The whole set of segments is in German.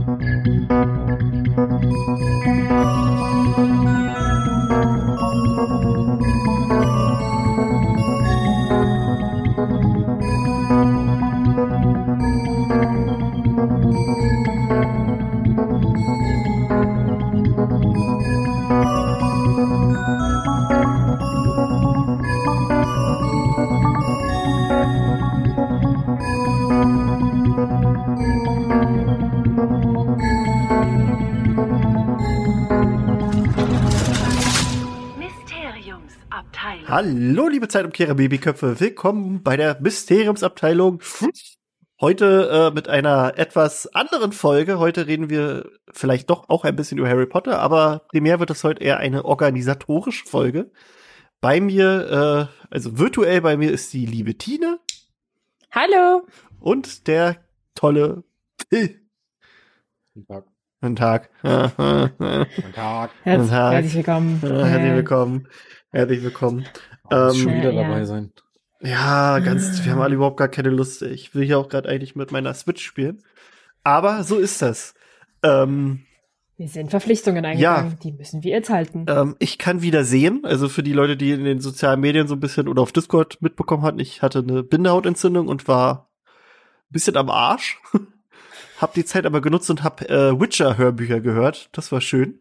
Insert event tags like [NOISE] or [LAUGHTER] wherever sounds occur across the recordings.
Mysteriumsabteilung. Hallo, liebe Zeitumkehrer Babyköpfe. Willkommen bei der Mysteriumsabteilung. Heute äh, mit einer etwas anderen Folge. Heute reden wir vielleicht doch auch ein bisschen über Harry Potter, aber primär wird es heute eher eine organisatorische Folge. Bei mir, äh, also virtuell bei mir ist die liebe Tine Hallo. und der tolle Phil. Guten Tag. Guten Tag. Guten Tag. Herzlich willkommen. Herzlich willkommen. Herzlich willkommen. Ähm, schon wieder Ja, ja. dabei sein. Ja, ganz, wir haben alle überhaupt gar keine Lust. Ich will hier auch gerade eigentlich mit meiner Switch spielen. Aber so ist das. Ähm, Wir sind Verpflichtungen eingegangen, die müssen wir jetzt halten. ähm, ich kann wieder sehen, also für die Leute, die in den sozialen Medien so ein bisschen oder auf Discord mitbekommen hatten, ich hatte eine Bindehautentzündung und war ein bisschen am Arsch. [LAUGHS] hab die Zeit aber genutzt und hab äh, Witcher-Hörbücher gehört. Das war schön.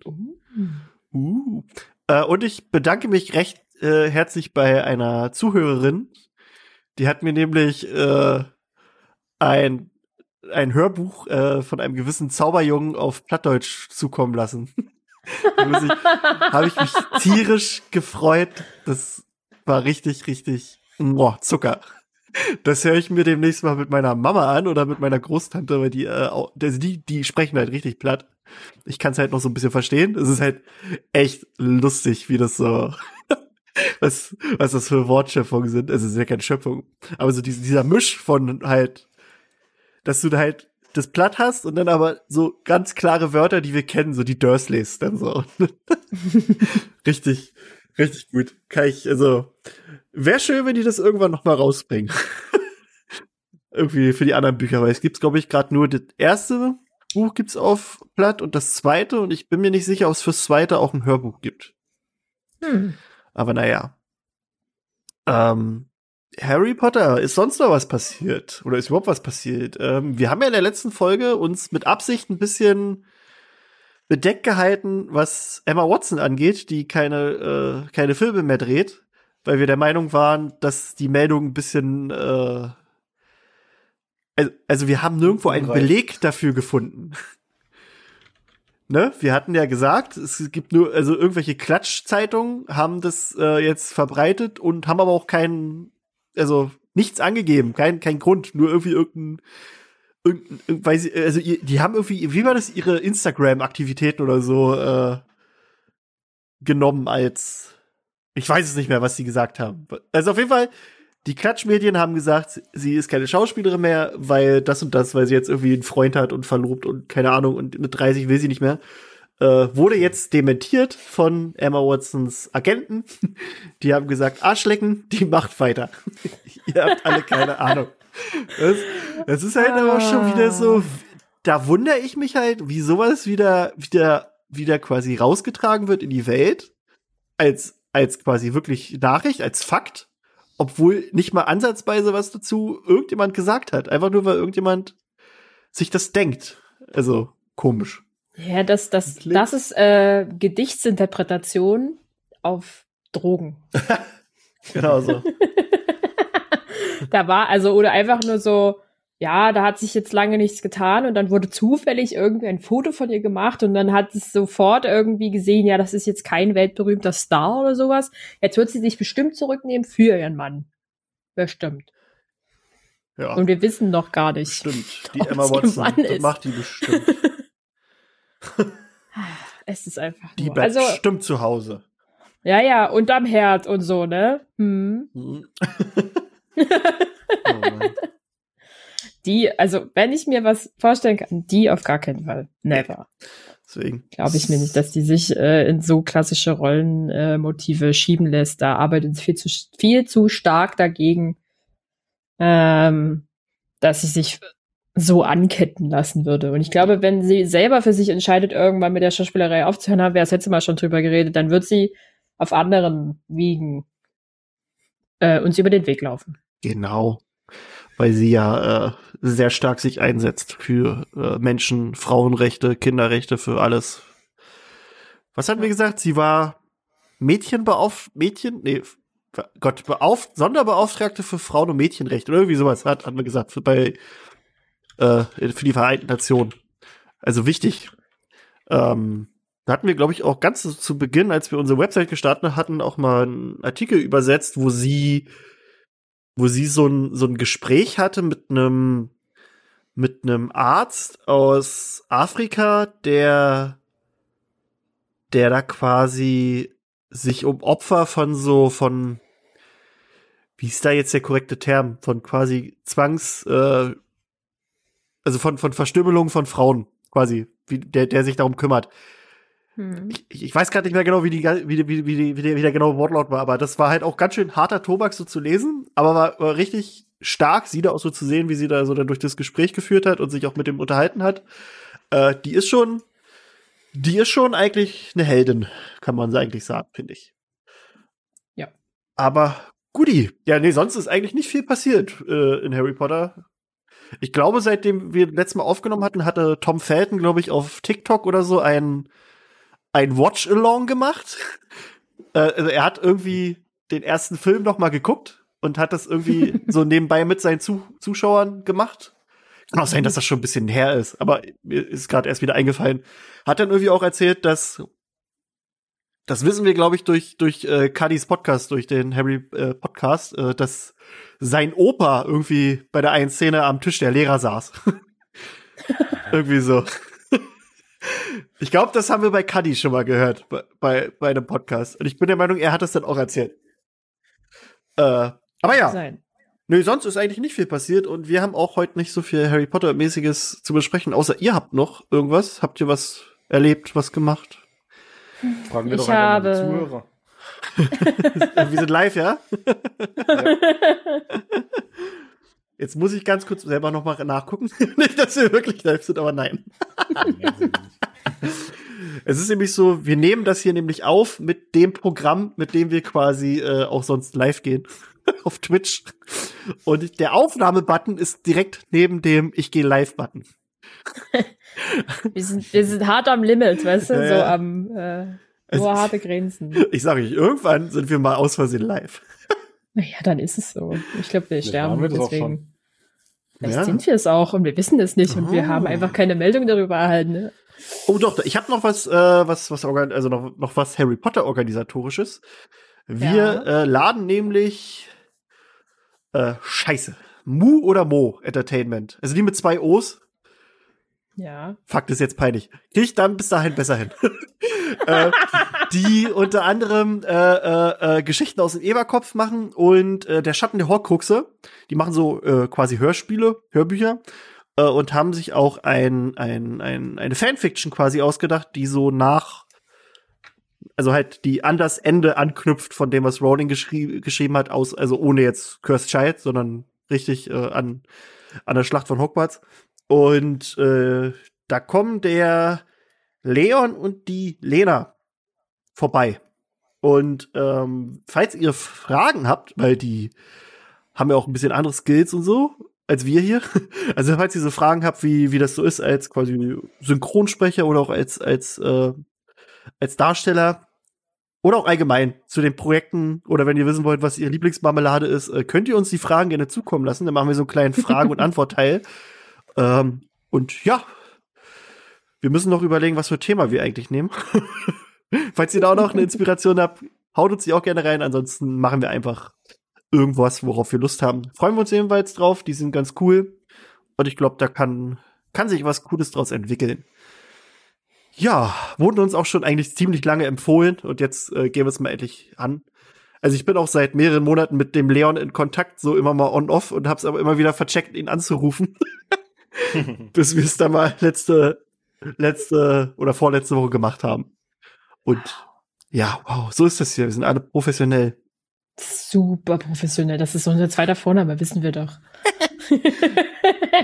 Uh. Äh, und ich bedanke mich recht äh, herzlich bei einer Zuhörerin. Die hat mir nämlich äh, ein, ein Hörbuch äh, von einem gewissen Zauberjungen auf Plattdeutsch zukommen lassen. [LAUGHS] Habe ich mich tierisch gefreut. Das war richtig, richtig boah, Zucker. Das höre ich mir demnächst mal mit meiner Mama an oder mit meiner Großtante, weil die, äh, also die, die sprechen halt richtig platt. Ich kann es halt noch so ein bisschen verstehen. Es ist halt echt lustig, wie das so, [LAUGHS] was, was das für Wortschöpfungen sind. Also es ist ja keine Schöpfung. Aber so dieser, dieser Misch von halt, dass du da halt das Platt hast und dann aber so ganz klare Wörter, die wir kennen, so die Dursleys dann so. [LAUGHS] richtig, richtig gut. Kann ich, also, wäre schön, wenn die das irgendwann noch mal rausbringen. [LAUGHS] Irgendwie für die anderen Bücher, weil es gibt's, glaube ich, gerade nur das erste Buch gibt's auf Platt und das zweite und ich bin mir nicht sicher, ob es fürs zweite auch ein Hörbuch gibt. Hm. Aber naja. Ähm, Harry Potter, ist sonst noch was passiert? Oder ist überhaupt was passiert? Ähm, wir haben ja in der letzten Folge uns mit Absicht ein bisschen bedeckt gehalten, was Emma Watson angeht, die keine, äh, keine Filme mehr dreht, weil wir der Meinung waren, dass die Meldung ein bisschen äh, also, also wir haben nirgendwo einen. Beleg dafür gefunden. Ne? Wir hatten ja gesagt, es gibt nur, also irgendwelche Klatschzeitungen haben das äh, jetzt verbreitet und haben aber auch keinen, also nichts angegeben, kein, kein Grund, nur irgendwie irgendein, irgendein, irgend- weil sie, also die haben irgendwie, wie war das, ihre Instagram-Aktivitäten oder so äh, genommen als, ich weiß es nicht mehr, was sie gesagt haben. Also auf jeden Fall, die Klatschmedien haben gesagt, sie ist keine Schauspielerin mehr, weil das und das, weil sie jetzt irgendwie einen Freund hat und verlobt und keine Ahnung und mit 30 will sie nicht mehr. Äh, wurde jetzt dementiert von Emma Watsons Agenten. [LAUGHS] Die haben gesagt, Arschlecken, die macht weiter. [LAUGHS] Ihr habt alle keine Ahnung. Das, das ist halt aber schon wieder so, da wundere ich mich halt, wie sowas wieder, wieder, wieder quasi rausgetragen wird in die Welt, als, als quasi wirklich Nachricht, als Fakt, obwohl nicht mal ansatzweise was dazu irgendjemand gesagt hat. Einfach nur, weil irgendjemand sich das denkt. Also, komisch. Ja, das, das, das ist äh, Gedichtsinterpretation auf Drogen. [LAUGHS] Genau so. [LAUGHS] da war also, oder einfach nur so, ja, da hat sich jetzt lange nichts getan und dann wurde zufällig irgendwie ein Foto von ihr gemacht und dann hat es sofort irgendwie gesehen, ja, das ist jetzt kein weltberühmter Star oder sowas. Jetzt wird sie sich bestimmt zurücknehmen für ihren Mann. Bestimmt. Ja, Und wir wissen noch gar nicht. stimmt. [LAUGHS] Die Emma Watson, macht die bestimmt. [LAUGHS] Es ist einfach Die nur. bleibt Also, bestimmt zu Hause. ja, ja, unterm Herd und so, ne? Hm. Mhm. [LAUGHS] oh Mann. Die, also, wenn ich mir was vorstellen kann, die auf gar keinen Fall. Never. Deswegen. Glaube ich mir nicht, dass die sich äh, in so klassische Rollenmotive äh, schieben lässt. Da arbeitet sie viel zu, viel zu stark dagegen, ähm, dass sie sich so anketten lassen würde. Und ich glaube, wenn sie selber für sich entscheidet, irgendwann mit der Schauspielerei aufzuhören, haben wir das letzte Mal schon drüber geredet, dann wird sie auf anderen Wiegen äh, uns über den Weg laufen. Genau. Weil sie ja äh, sehr stark sich einsetzt für äh, Menschen, Frauenrechte, Kinderrechte, für alles. Was hatten wir gesagt? Sie war Mädchenbeauf Mädchen, nee, Gott, Beauf Sonderbeauftragte für Frauen- und Mädchenrechte oder irgendwie sowas hat, hat man gesagt, für, bei, äh, für die Vereinten Nationen. Also wichtig. Ähm, da hatten wir, glaube ich, auch ganz zu Beginn, als wir unsere Website gestartet hatten, auch mal einen Artikel übersetzt, wo sie, wo sie so ein, so ein Gespräch hatte mit einem, mit einem Arzt aus Afrika, der, der da quasi sich um Opfer von so, von, wie ist da jetzt der korrekte Term, von quasi Zwangs, äh, also von, von Verstümmelung von Frauen, quasi, wie, der, der sich darum kümmert. Hm. Ich, ich weiß gerade nicht mehr genau, wie, die, wie, wie, wie, wie, der, wie der genaue Wortlaut war, aber das war halt auch ganz schön harter Tobak so zu lesen, aber war, war richtig stark, sie da auch so zu sehen, wie sie da so dann durch das Gespräch geführt hat und sich auch mit dem unterhalten hat. Äh, die ist schon, die ist schon eigentlich eine Heldin, kann man eigentlich sagen, finde ich. Ja. Aber Guti. Ja, nee, sonst ist eigentlich nicht viel passiert äh, in Harry Potter. Ich glaube, seitdem wir letztes Mal aufgenommen hatten, hatte Tom Felton, glaube ich, auf TikTok oder so ein, ein Watch-Along gemacht. [LAUGHS] Äh, also er hat irgendwie den ersten Film noch mal geguckt und hat das irgendwie [LAUGHS] so nebenbei mit seinen Zu Zuschauern gemacht. Kann auch sein, dass das schon ein bisschen her ist, aber mir ist gerade erst wieder eingefallen. Hat dann irgendwie auch erzählt, dass das wissen wir, glaube ich, durch durch äh, Cuddy's Podcast, durch den Harry äh, Podcast, äh, dass sein Opa irgendwie bei der einen Szene am Tisch der Lehrer saß. [LAUGHS] irgendwie so. Ich glaube, das haben wir bei Cuddy schon mal gehört, bei, bei, einem Podcast. Und ich bin der Meinung, er hat das dann auch erzählt. Äh, aber ja. Sein. Nö, sonst ist eigentlich nicht viel passiert und wir haben auch heute nicht so viel Harry Potter-mäßiges zu besprechen, außer ihr habt noch irgendwas. Habt ihr was erlebt, was gemacht? Fragen wir Ich doch einfach mal die habe- Zuhörer. [LAUGHS] [LAUGHS] wir sind live, ja? [LAUGHS] Jetzt muss ich ganz kurz selber noch mal nachgucken. [LAUGHS] nicht, dass wir wirklich live sind, aber nein. [LAUGHS] Es ist nämlich so, wir nehmen das hier nämlich auf mit dem Programm, mit dem wir quasi äh, auch sonst live gehen. [LAUGHS] auf Twitch. Und der Aufnahmebutton ist direkt neben dem Ich gehe live-Button. Wir sind, wir sind hart am Limit, weißt du? Ja, So ja. am äh, nur harte Grenzen. Ich sage euch, irgendwann sind wir mal aus Versehen live. Naja, dann ist es so. Ich glaube, wir sterben deswegen. Vielleicht Ja. sind wir es auch und wir wissen es nicht und wir Oh. haben einfach keine Meldung darüber erhalten. Ne? Oh doch, ich habe noch was, äh, was, was also noch, noch was Harry Potter organisatorisches. Wir Ja. äh, laden nämlich äh, Scheiße. Mu oder Mo Entertainment. Also die mit zwei O's. Ja. Fakt ist jetzt peinlich. Krieg ich dann bis dahin besser hin. [LAUGHS] äh, die unter anderem äh, äh, äh, Geschichten aus dem Eberkopf machen und äh, der Schatten der Horcruxe. Die machen so äh, quasi Hörspiele, Hörbücher äh, und haben sich auch ein, ein, ein, eine Fanfiction quasi ausgedacht, die so nach also halt die an das Ende anknüpft von dem, was Rowling geschrie geschrieben hat, aus, also ohne jetzt Cursed Child, sondern richtig äh, an, an der Schlacht von Hogwarts. Und äh, da kommen der Leon und die Lena vorbei. Und ähm, falls ihr Fragen habt, weil die haben ja auch ein bisschen andere Skills und so als wir hier. [LAUGHS] Also falls ihr so Fragen habt, wie wie das so ist als quasi Synchronsprecher oder auch als als äh, als Darsteller oder auch allgemein zu den Projekten oder wenn ihr wissen wollt, was ihre Lieblingsmarmelade ist, äh, könnt ihr uns die Fragen gerne zukommen lassen. Dann machen wir so einen kleinen Fragen- und [LAUGHS] Antwortteil. Ähm, und ja, wir müssen noch überlegen, was für Thema wir eigentlich nehmen. [LAUGHS] Falls ihr da auch noch eine Inspiration habt, haut uns die auch gerne rein. Ansonsten machen wir einfach irgendwas, worauf wir Lust haben. Freuen wir uns jedenfalls drauf. Die sind ganz cool. Und ich glaube, da kann, kann sich was Cooles draus entwickeln. Ja, wurden uns auch schon eigentlich ziemlich lange empfohlen und jetzt äh, gehen wir es mal endlich an. Also ich bin auch seit mehreren Monaten mit dem Leon in Kontakt, so immer mal on-off und hab's aber immer wieder vercheckt, ihn anzurufen. [LAUGHS] bis wir es dann mal letzte, letzte oder vorletzte Woche gemacht haben. Und ja, wow, so ist das hier. Wir sind alle professionell. Super professionell. Das ist unser zweiter Vorname, wissen wir doch.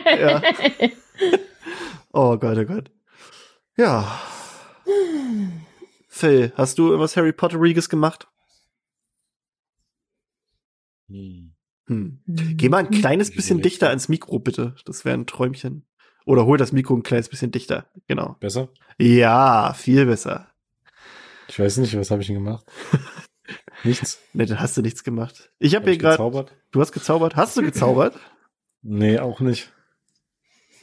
ja. [LAUGHS] Oh Gott, oh Gott. Ja. Phil, hast du irgendwas Harry Potteriges gemacht? Hm. Hm. Geh mal ein kleines Wie bisschen dichter ans Mikro, bitte. Das wäre ein Träumchen. Oder hol das Mikro ein kleines bisschen dichter. Genau. Besser? Ja, viel besser. Ich weiß nicht, was habe ich denn gemacht? [LAUGHS] Nichts. Ne, dann hast du nichts gemacht. Ich habe Hab hier gerade. Du hast gezaubert. Hast du gezaubert? Nee, auch nicht.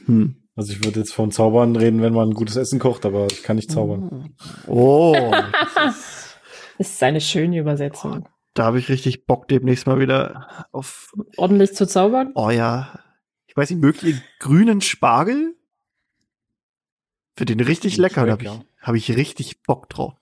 Hm. Also ich würde jetzt von Zaubern reden, wenn man ein gutes Essen kocht, aber ich kann nicht zaubern. Oh, [LAUGHS] Das ist eine schöne Übersetzung. da habe ich richtig Bock demnächst mal wieder auf. Ordentlich zu zaubern? Oh ja. Ich weiß nicht, mögt ihr grünen Spargel? Für den richtig lecker. Da lecker. habe ich, hab ich richtig Bock drauf.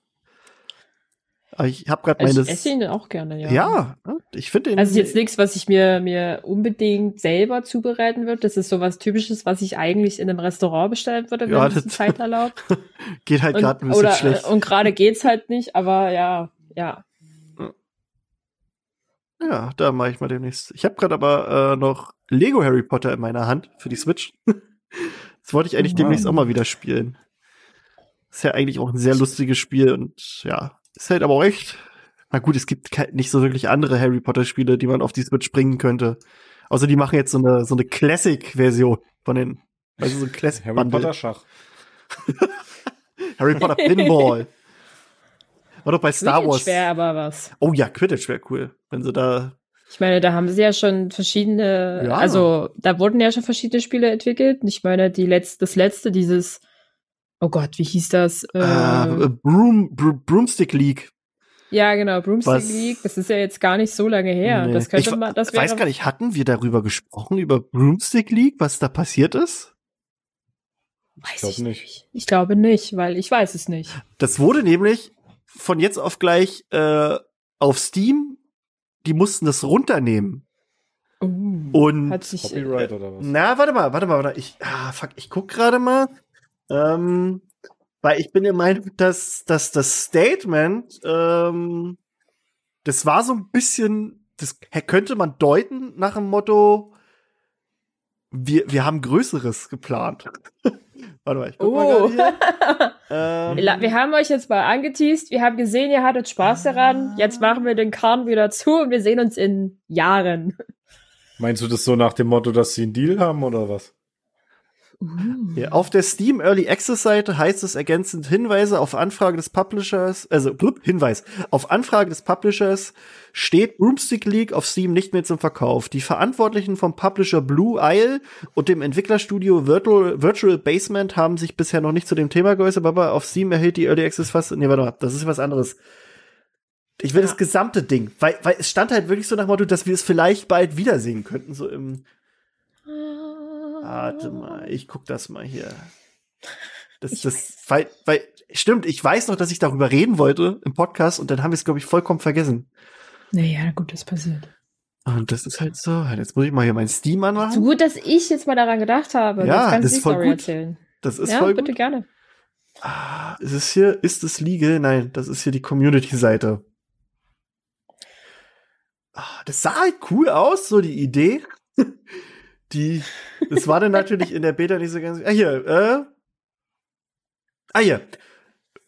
Aber ich habe gerade Also meine. ich esse ihn auch gerne, ja. ja, ich finde den. Also jetzt nichts, was ich mir, mir unbedingt selber zubereiten würde. Das ist sowas Typisches, was ich eigentlich in einem Restaurant bestellen würde, wenn Ja, es Zeit erlaubt. [LAUGHS] geht halt gerade ein bisschen oder, schlecht. und gerade geht's halt nicht, aber ja, ja. Ja, da mache ich mal demnächst. Ich habe gerade aber äh, noch Lego Harry Potter in meiner Hand für die Switch. [LAUGHS] das wollte ich eigentlich Wow. demnächst auch mal wieder spielen. Ist ja eigentlich auch ein sehr lustiges Spiel und ja, ist halt aber auch echt. Na gut, es gibt nicht so wirklich andere Harry Potter Spiele, die man auf die Switch bringen könnte. Außer die machen jetzt so eine so eine Classic-Version von den, also so ein Classic Harry. Potter Schach. [LAUGHS] Harry Potter Pinball. War doch bei Star Wars. Schwer, aber was. Oh ja, Quidditch wäre cool, wenn sie da Ich meine, da haben sie ja schon verschiedene, Ja. also da wurden ja schon verschiedene Spiele entwickelt. Ich meine, die letzte, das letzte, dieses, oh Gott, wie hieß das? Äh, äh, Broom, Br Broomstick League. ja, genau, Broomstick was- League. Das ist ja jetzt gar nicht so lange her. Nee. Das könnte ich man, das weiß gar nicht, hatten wir darüber gesprochen, über Broomstick League, was da passiert ist? weiß Ich glaub ich nicht. nicht. Ich glaube nicht, weil ich weiß es nicht. Das wurde nämlich von jetzt auf gleich äh, auf Steam, die mussten das runternehmen. Uh, Und hat sich, Copyright oder was? na, warte mal, warte mal, warte. Ich, ah, fuck, ich guck gerade mal. Ähm, weil ich bin der Meinung, dass, dass das Statement, ähm, das war so ein bisschen, das könnte man deuten nach dem Motto, wir, wir haben Größeres geplant. [LAUGHS] warte mal, ich guck mal Oh. gerade hier. [LAUGHS] Ähm, Wir haben euch jetzt mal angeteased, wir haben gesehen, ihr hattet Spaß daran. Jetzt machen wir den Kahn wieder zu und wir sehen uns in Jahren. Meinst du das so nach dem Motto, dass sie einen Deal haben oder was? Ja, auf der Steam Early Access Seite heißt es ergänzend Hinweise auf Anfrage des Publishers, also blub, Hinweis, auf Anfrage des Publishers steht Broomstick League auf Steam nicht mehr zum Verkauf. Die Verantwortlichen vom Publisher Blue Isle und dem Entwicklerstudio Virtual, Virtual Basement haben sich bisher noch nicht zu dem Thema geäußert, aber auf Steam erhält die Early Access fast, nee, warte mal, das ist was anderes. Ich will Ja. das gesamte Ding, weil, weil es stand halt wirklich so nach dem Motto, dass wir es vielleicht bald wiedersehen könnten, so im, Warte mal, ich guck das mal hier. Das, Ich das, weil, weil, stimmt, ich weiß noch, dass ich darüber reden wollte im Podcast und dann haben wir es, glaube ich, vollkommen vergessen. Naja, gut, das passiert. Und das ist halt so. Jetzt muss ich mal hier mein Steam anmachen. So gut, dass ich jetzt mal daran gedacht habe. Ja, das die ist voll Story gut. erzählen. Das ist ja, voll bitte gut. gerne. Ah, ist es hier, ist es legal? Nein, das ist hier die Community-Seite. Ah, das sah halt cool aus, so die Idee. [LAUGHS] Die, das war dann natürlich in der Beta nicht so ganz. Ah, hier, äh. Ah, hier.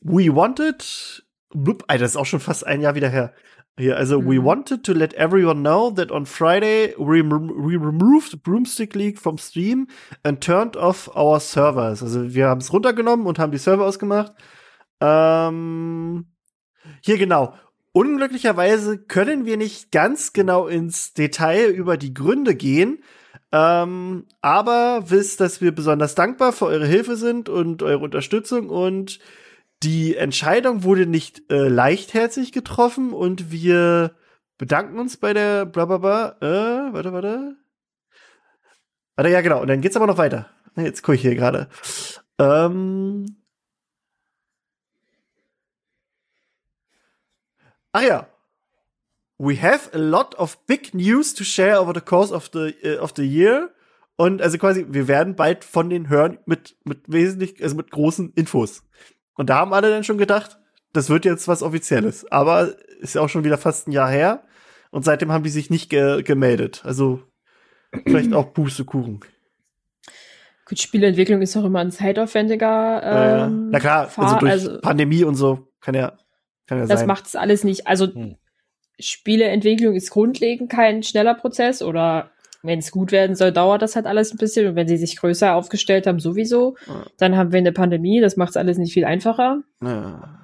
We wanted. Blub, Alter, das ist auch schon fast ein Jahr wieder her. Hier, also, we Mhm. wanted to let everyone know that on Friday we, we removed Broomstick League from Steam and turned off our servers. Also, wir haben es runtergenommen und haben die Server ausgemacht. Ähm, hier genau. Unglücklicherweise können wir nicht ganz genau ins Detail über die Gründe gehen. Ähm, aber wisst, dass wir besonders dankbar für eure Hilfe sind und eure Unterstützung und die Entscheidung wurde nicht äh, leichtherzig getroffen und wir bedanken uns bei der blablabla. Äh, warte, warte. Warte, ja, genau. Und dann geht's aber noch weiter. Jetzt gucke ich hier gerade. Ähm. Ach ja. We have a lot of big news to share over the course of the, äh, of the year. Und also quasi, wir werden bald von den hören mit, mit wesentlich, also mit großen Infos. Und da haben alle dann schon gedacht, das wird jetzt was Offizielles. Aber ist ja auch schon wieder fast ein Jahr her. Und seitdem haben die sich nicht ge gemeldet. Also vielleicht auch [CLEARS THROAT] Pustekuchen. Gut, Spieleentwicklung ist auch immer ein zeitaufwendiger Äh, ähm, na klar, Fahr- also durch also- Pandemie und so kann ja, kann ja Das sein. macht es alles nicht. Also Hm. Spieleentwicklung ist grundlegend kein schneller Prozess oder wenn es gut werden soll, dauert das halt alles ein bisschen. Und wenn sie sich größer aufgestellt haben, sowieso. Ja. Dann haben wir eine Pandemie, das macht es alles nicht viel einfacher. Ja.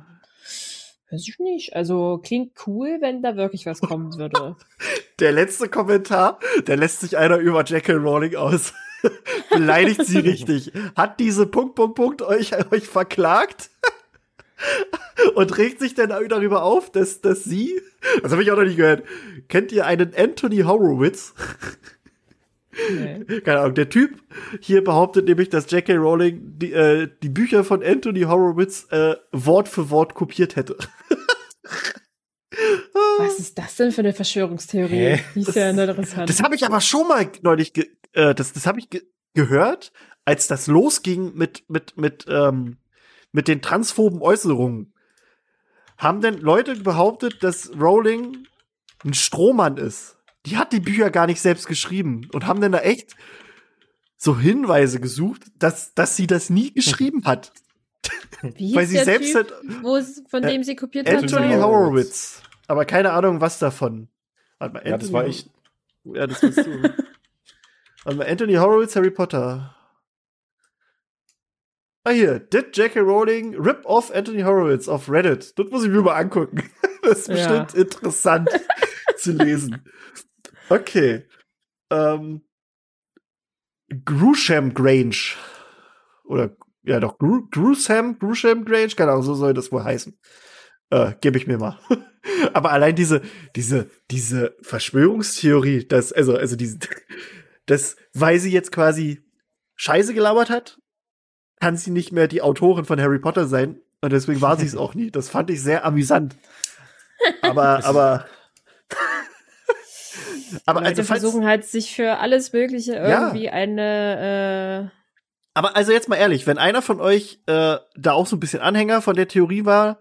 Weiß ich nicht. Also klingt cool, wenn da wirklich was kommen würde. [LAUGHS] Der letzte Kommentar, der lässt sich einer über Jekyll Rowling aus. [LAUGHS] Beleidigt sie [LAUGHS] richtig. Hat diese Punkt, Punkt, Punkt euch, euch verklagt? Und regt sich dann darüber auf, dass, dass sie, das habe ich auch noch nicht gehört, kennt ihr einen Anthony Horowitz? nee. Keine Ahnung, der Typ hier behauptet nämlich, dass J.K. Rowling die, äh, die Bücher von Anthony Horowitz äh, Wort für Wort kopiert hätte. [LAUGHS] Was ist das denn für eine Verschwörungstheorie? Hä? Die ist ja interessant. Das habe ich aber schon mal neulich, äh, das, das habe ich ge gehört, als das losging mit mit mit ähm, mit den transphoben Äußerungen. Haben denn Leute behauptet, dass Rowling ein Strohmann ist? Die hat die Bücher gar nicht selbst geschrieben und haben dann da echt so Hinweise gesucht, dass dass sie das nie geschrieben hat, [LAUGHS] Wie weil sie der selbst typ, hat, von Äh, dem sie kopiert hat? Anthony Horowitz. Horowitz. Aber keine Ahnung, was davon. Warte mal, Ja, das war ich. Ja, das bist du. [LAUGHS] Warte mal, Anthony Horowitz, Harry Potter. Ah, hier. Did J.K. Rowling rip off Anthony Horowitz auf Reddit? Das muss ich mir mal angucken. [LAUGHS] Das ist Ja. bestimmt interessant [LAUGHS] zu lesen. Okay. Ähm, Grusham Grange. Oder, ja doch, Gru Grusham, Grusham Grange, keine Ahnung, so soll das wohl heißen. Äh, gebe ich mir mal. [LAUGHS] Aber allein diese, diese, diese Verschwörungstheorie, dass, also, also diese, dass, weil sie jetzt quasi Scheiße gelabert hat, kann sie nicht mehr die Autorin von Harry Potter sein. Und deswegen war sie es auch nie. Das fand ich sehr amüsant. Aber, aber, [LAUGHS] aber Leute also, falls, versuchen halt, sich für alles Mögliche Ja. irgendwie eine, äh, aber also jetzt mal ehrlich, wenn einer von euch äh, da auch so ein bisschen Anhänger von der Theorie war,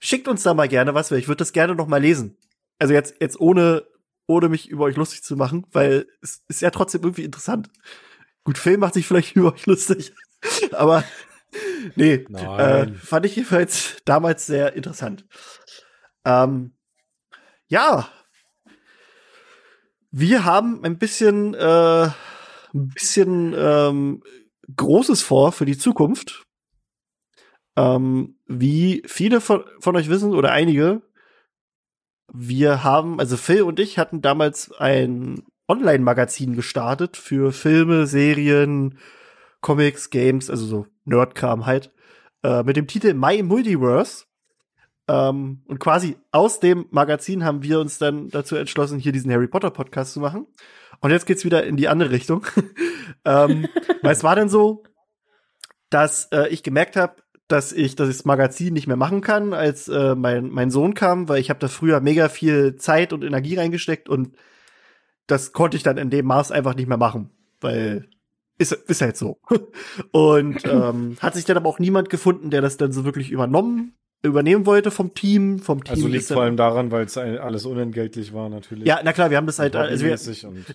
schickt uns da mal gerne was, weil ich würde das gerne noch mal lesen. Also jetzt, jetzt ohne, ohne mich über euch lustig zu machen, weil es ist ja trotzdem irgendwie interessant. Gut, Film macht sich vielleicht [LAUGHS] über euch lustig, [LAUGHS] aber nee, äh, fand ich jedenfalls damals sehr interessant. Ähm, ja, wir haben ein bisschen, äh, ein bisschen ähm, Großes vor für die Zukunft. Ähm, wie viele von, von euch wissen oder einige, wir haben, also Phil und ich hatten damals ein Online-Magazin gestartet für Filme, Serien, Comics, Games, also so Nerdkram halt, äh, mit dem Titel My Multiverse. Ähm, und quasi aus dem Magazin haben wir uns dann dazu entschlossen, hier diesen Harry Potter Podcast zu machen. Und jetzt geht's wieder in die andere Richtung. [LAUGHS] ähm, weil es war dann so, dass äh, ich gemerkt habe, dass ich das Magazin nicht mehr machen kann, als äh, mein, mein Sohn kam, weil ich habe da früher mega viel Zeit und Energie reingesteckt und das konnte ich dann in dem Maß einfach nicht mehr machen, weil ist, ist halt so. [LAUGHS] Und [CLEARS THROAT] ähm, hat sich dann aber auch niemand gefunden, der das dann so wirklich übernommen, übernehmen wollte vom Team, vom Team. Also liegt vor allem daran, weil es alles unentgeltlich war, natürlich. Ja, na klar, wir haben das halt, also wir,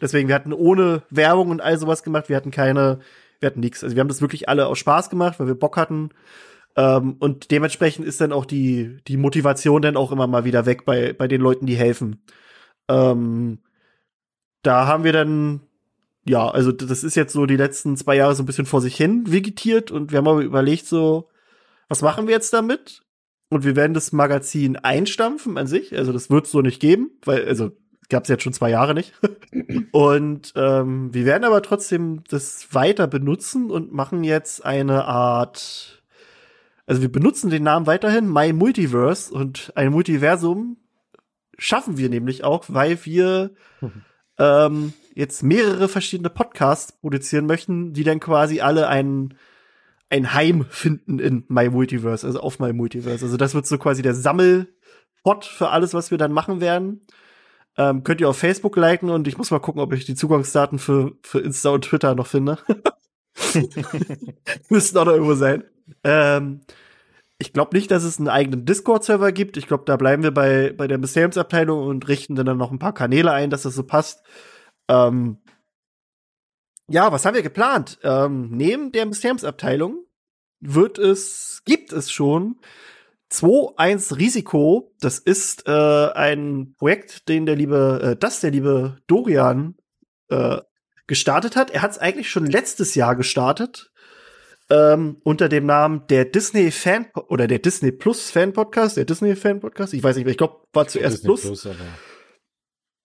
Deswegen, wir hatten ohne Werbung und all sowas gemacht. Wir hatten keine, wir hatten nichts. Also wir haben das wirklich alle aus Spaß gemacht, weil wir Bock hatten. Ähm, und dementsprechend ist dann auch die, die Motivation dann auch immer mal wieder weg bei, bei den Leuten, die helfen. Ähm, da haben wir dann, ja, also das ist jetzt so die letzten zwei Jahre so ein bisschen vor sich hin vegetiert und wir haben aber überlegt so, was machen wir jetzt damit? Und wir werden das Magazin einstampfen an sich. Also das wird es so nicht geben, weil, also gab es jetzt schon zwei Jahre nicht. [CLEARS THROAT] und ähm, wir werden aber trotzdem das weiter benutzen und machen jetzt eine Art, also wir benutzen den Namen weiterhin, My Multiverse und ein Multiversum schaffen wir nämlich auch, weil wir [LAUGHS] ähm, jetzt mehrere verschiedene Podcasts produzieren möchten, die dann quasi alle ein ein Heim finden in My Multiverse, also auf My Multiverse. Also das wird so quasi der Sammelpot für alles, was wir dann machen werden. Ähm, könnt ihr auf Facebook liken und ich muss mal gucken, ob ich die Zugangsdaten für, für Insta und Twitter noch finde. [LAUGHS] Müssten auch noch irgendwo sein. Ähm, ich glaube nicht, dass es einen eigenen Discord-Server gibt. Ich glaube, da bleiben wir bei, bei der Mysteriumsabteilung und richten dann noch ein paar Kanäle ein, dass das so passt. Ähm, ja, was haben wir geplant? Ähm, neben der Mysteriumsabteilung wird es, gibt es schon 2-1 Risiko. Das ist äh, ein Projekt, den der liebe, äh, das der liebe Dorian äh, gestartet hat. Er hat es eigentlich schon letztes Jahr gestartet. Ähm, unter dem Namen der Disney Fan oder der Disney Plus Fan Podcast, der Disney Fan Podcast. Ich weiß nicht mehr, ich glaube, war zuerst Disney Plus. Plus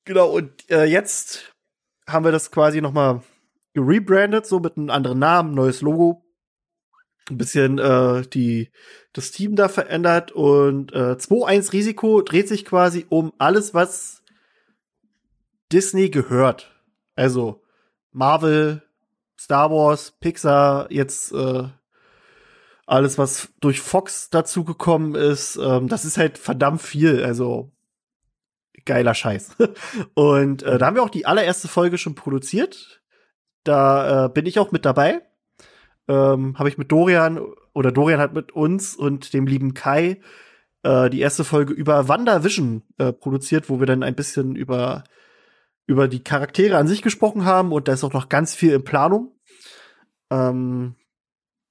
Genau, und äh, jetzt haben wir das quasi noch mal gerebrandet, so mit einem anderen Namen, neues Logo. Ein bisschen äh, die, das Team da verändert und äh, 2-1 Risiko dreht sich quasi um alles, was Disney gehört. Also Marvel, Star Wars, Pixar, jetzt äh, alles, was durch Fox dazugekommen ist. Ähm, das ist halt verdammt viel. Also geiler Scheiß. [LAUGHS] Und äh, da haben wir auch die allererste Folge schon produziert. Da äh, bin ich auch mit dabei. Ähm, Habe ich mit Dorian oder Dorian hat mit uns und dem lieben Kai äh, die erste Folge über WandaVision äh, produziert, wo wir dann ein bisschen über über die Charaktere an sich gesprochen haben und da ist auch noch ganz viel in Planung. Ähm,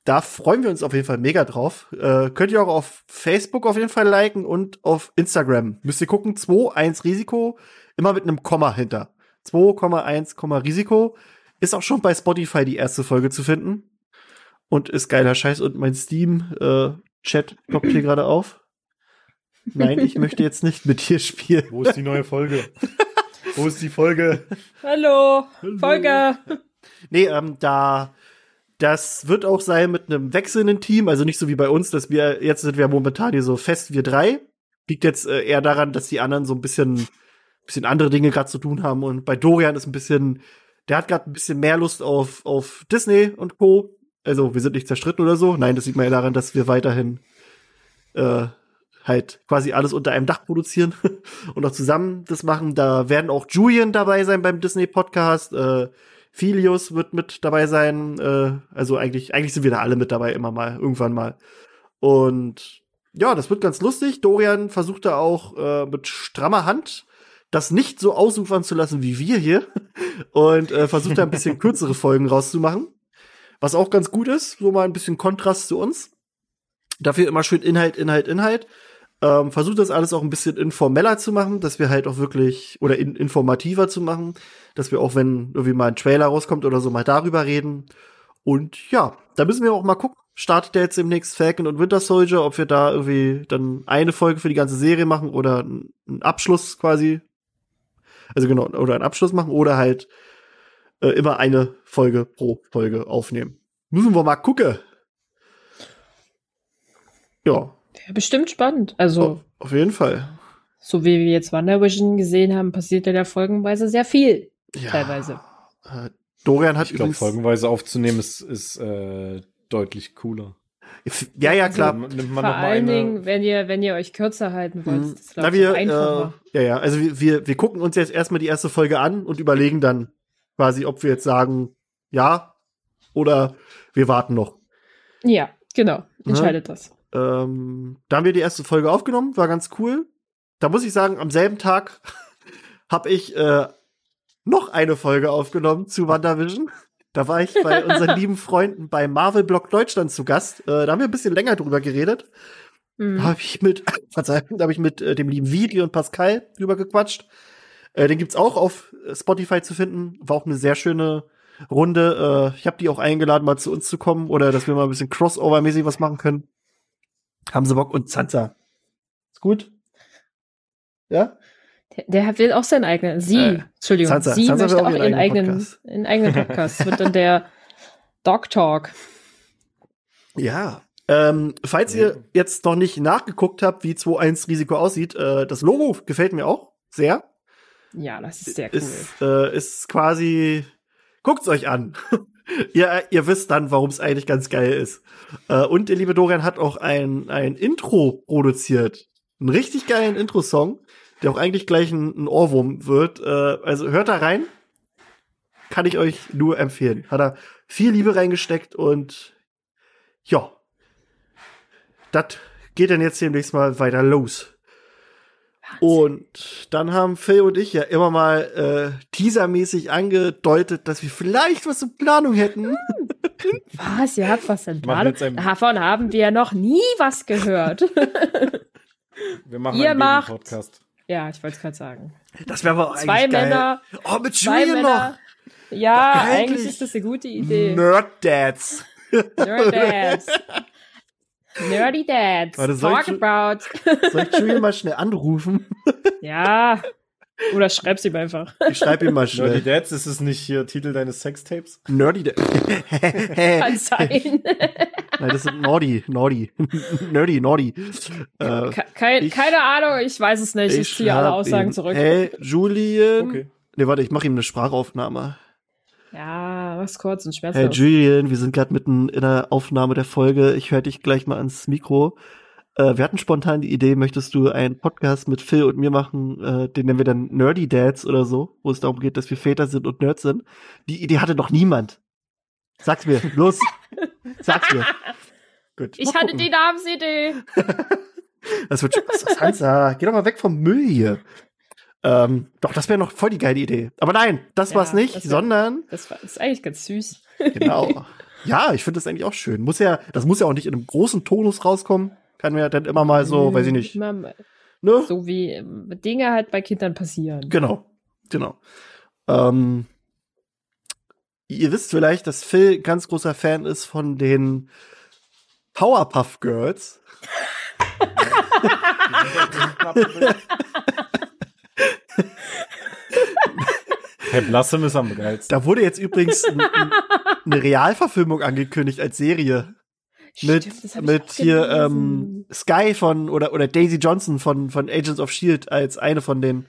da freuen wir uns auf jeden Fall mega drauf. Äh, könnt ihr auch auf Facebook auf jeden Fall liken und auf Instagram. Müsst ihr gucken, 2,1 Risiko, immer mit einem Komma hinter. 2,1 Komma Risiko. Ist auch schon bei Spotify die erste Folge zu finden. Und ist geiler Scheiß. Und mein Steam-Chat ploppt hier gerade auf. Nein, ich möchte jetzt nicht mit dir spielen. Wo ist die neue Folge? Wo ist die Folge? Hallo, Folge. Nee, ähm, da das wird auch sein mit einem wechselnden Team, also nicht so wie bei uns, dass wir jetzt sind wir momentan hier so fest wir drei. Liegt jetzt äh, eher daran, dass die anderen so ein bisschen bisschen andere Dinge gerade zu tun haben und bei Dorian ist ein bisschen der hat gerade ein bisschen mehr Lust auf auf Disney und Co. Also, wir sind nicht zerstritten oder so. Nein, das sieht man ja daran, dass wir weiterhin äh, halt quasi alles unter einem Dach produzieren [LAUGHS] und auch zusammen das machen. Da werden auch Julian dabei sein beim Disney Podcast. Äh, Filius wird mit dabei sein. Äh, also eigentlich, eigentlich sind wir da alle mit dabei, immer mal, irgendwann mal. Und ja, das wird ganz lustig. Dorian versucht da auch äh, mit strammer Hand das nicht so ausufern zu lassen wie wir hier [LAUGHS] und äh, versucht da ein bisschen [LAUGHS] kürzere Folgen rauszumachen. Was auch ganz gut ist, so mal ein bisschen Kontrast zu uns. Dafür immer schön Inhalt, Inhalt, Inhalt. Ähm, versucht das alles auch ein bisschen informeller zu machen, dass wir halt auch wirklich, oder in, informativer zu machen, dass wir auch, wenn irgendwie mal ein Trailer rauskommt oder so, mal darüber reden. Und ja, da müssen wir auch mal gucken. Startet der jetzt demnächst Falcon und Winter Soldier, ob wir da irgendwie dann eine Folge für die ganze Serie machen oder einen Abschluss quasi. Also genau, oder einen Abschluss machen oder halt äh, immer eine Folge pro Folge aufnehmen. Müssen wir mal gucken. Ja, Ja, bestimmt spannend. Also, auf, auf jeden Fall. so wie wir jetzt WandaVision gesehen haben, passiert ja da folgenweise sehr viel. Ja. Teilweise. Äh, Dorian hat Ich glaube, folgenweise aufzunehmen ist, ist äh, deutlich cooler. ja, ja, klar. Also, nimmt man Vor noch mal allen eine, Dingen, wenn ihr, wenn ihr euch kürzer halten wollt, Mhm. ist das Na, wir, auch einfacher. äh, ja, ja, also wir, wir, wir gucken uns jetzt erstmal die erste Folge an und überlegen dann quasi, ob wir jetzt sagen, ja oder wir warten noch. ja, genau. Entscheidet das. Ähm, da haben wir die erste Folge aufgenommen, war ganz cool. Da muss ich sagen, am selben Tag [LAUGHS] habe ich äh, noch eine Folge aufgenommen zu WandaVision. Da war ich bei [LAUGHS] unseren lieben Freunden bei Marvel Block Deutschland zu Gast. Äh, da haben wir ein bisschen länger drüber geredet. Mhm. Da habe ich mit, [LAUGHS] Verzeihung, da habe ich mit äh, dem lieben Vidi und Pascal drüber gequatscht. Äh, den gibt's auch auf äh, Spotify zu finden. War auch eine sehr schöne Runde. Äh, ich habe die auch eingeladen, mal zu uns zu kommen oder dass wir mal ein bisschen Crossover-mäßig was machen können. Haben sie Bock und Sansa. Ist gut? Ja? Der, der will auch seinen eigenen. Sie, Äh, Entschuldigung, Sansa- sie Sansa will möchte auch auch ihren ihren eigenen eigenen, Podcast. ihren eigenen Podcast. Das wird dann der [LAUGHS] Dog Talk. Ja. Ähm, falls ihr jetzt noch nicht nachgeguckt habt, wie 2-1 Risiko aussieht, äh, das Logo gefällt mir auch sehr. Ja, das ist sehr cool. ist, äh, ist quasi, guckt's euch an. [LAUGHS] ihr, ihr wisst dann, warum es eigentlich ganz geil ist. Äh, und der liebe Dorian hat auch ein, ein Intro produziert. Einen richtig geilen Intro-Song, der auch eigentlich gleich ein, ein Ohrwurm wird. Äh, also hört da rein. Kann ich euch nur empfehlen. Hat er viel Liebe reingesteckt und ja. Das geht dann jetzt demnächst mal weiter los. Und dann haben Phil und ich ja immer mal äh, teasermäßig angedeutet, dass wir vielleicht was in Planung hätten. [LAUGHS] Was? Ihr habt was in Planung? Davon haben wir noch nie was gehört. [LAUGHS] Wir machen Ihr einen macht- Podcast. ja, ich wollte es gerade sagen. Das wäre aber auch Zwei eigentlich geil. Männer, Oh, mit zwei Julian Männer. Ja, eigentlich eigentlich. ist das eine gute Idee. noch. Nerd Dads. Nerd Dads. [LAUGHS] Nerdy Dads. Warte, soll Talk ich- about. [LAUGHS] Soll ich Julian mal schnell anrufen? [LAUGHS] Ja. Oder schreib's ihm einfach. Ich schreibe ihm mal Nerdy schnell. Dads, ist es nicht hier Titel deines Sextapes? Nerdy Dad. [LAUGHS] Kann sein. Nein, das sind Naughty, Naughty. Nerdy, Naughty. Äh, Ke- Kein, Ich- keine Ahnung, ich weiß es nicht. Ich, ziehe alle Aussagen ihn. zurück. Hey, Julian. Okay. Nee, warte, ich mache ihm eine Sprachaufnahme. Ja, mach's kurz und Hey schmerzlos. Julian, wir sind gerade mitten in der Aufnahme der Folge. Ich höre dich gleich mal ans Mikro. Äh, wir hatten spontan die Idee, möchtest du einen Podcast mit Phil und mir machen, äh, den nennen wir dann Nerdy Dads oder so, wo es darum geht, dass wir Väter sind und Nerds sind. Die Idee hatte doch niemand. Sag's mir, los. [LAUGHS] Sag's mir. Gut. ich hatte gucken. die Namensidee. [LAUGHS] Das wird das, Hansa? Geh doch mal weg vom Müll hier. Ähm, doch, das wäre noch voll die geile Idee. Aber nein, das Ja, war's nicht, das wär- sondern Das war, ist eigentlich ganz süß. Genau. [LAUGHS] ja, ich finde das eigentlich auch schön. Muss ja, das muss ja auch nicht in einem großen Tonus rauskommen. Kann mir ja dann immer mal so, weiß ich nicht. Immer Ne? So wie ähm, Dinge halt bei Kindern passieren. Genau. Genau. Ähm, ihr wisst vielleicht, dass Phil ganz großer Fan ist von den Powerpuff Girls. [LAUGHS] [LAUGHS] Herr Blassem ist am geilsten. Da wurde jetzt übrigens eine Realverfilmung angekündigt als Serie. Mit, Stimmt, mit auch hier ähm, Sky von oder oder Daisy Johnson von von Agents of Shield als eine von denen.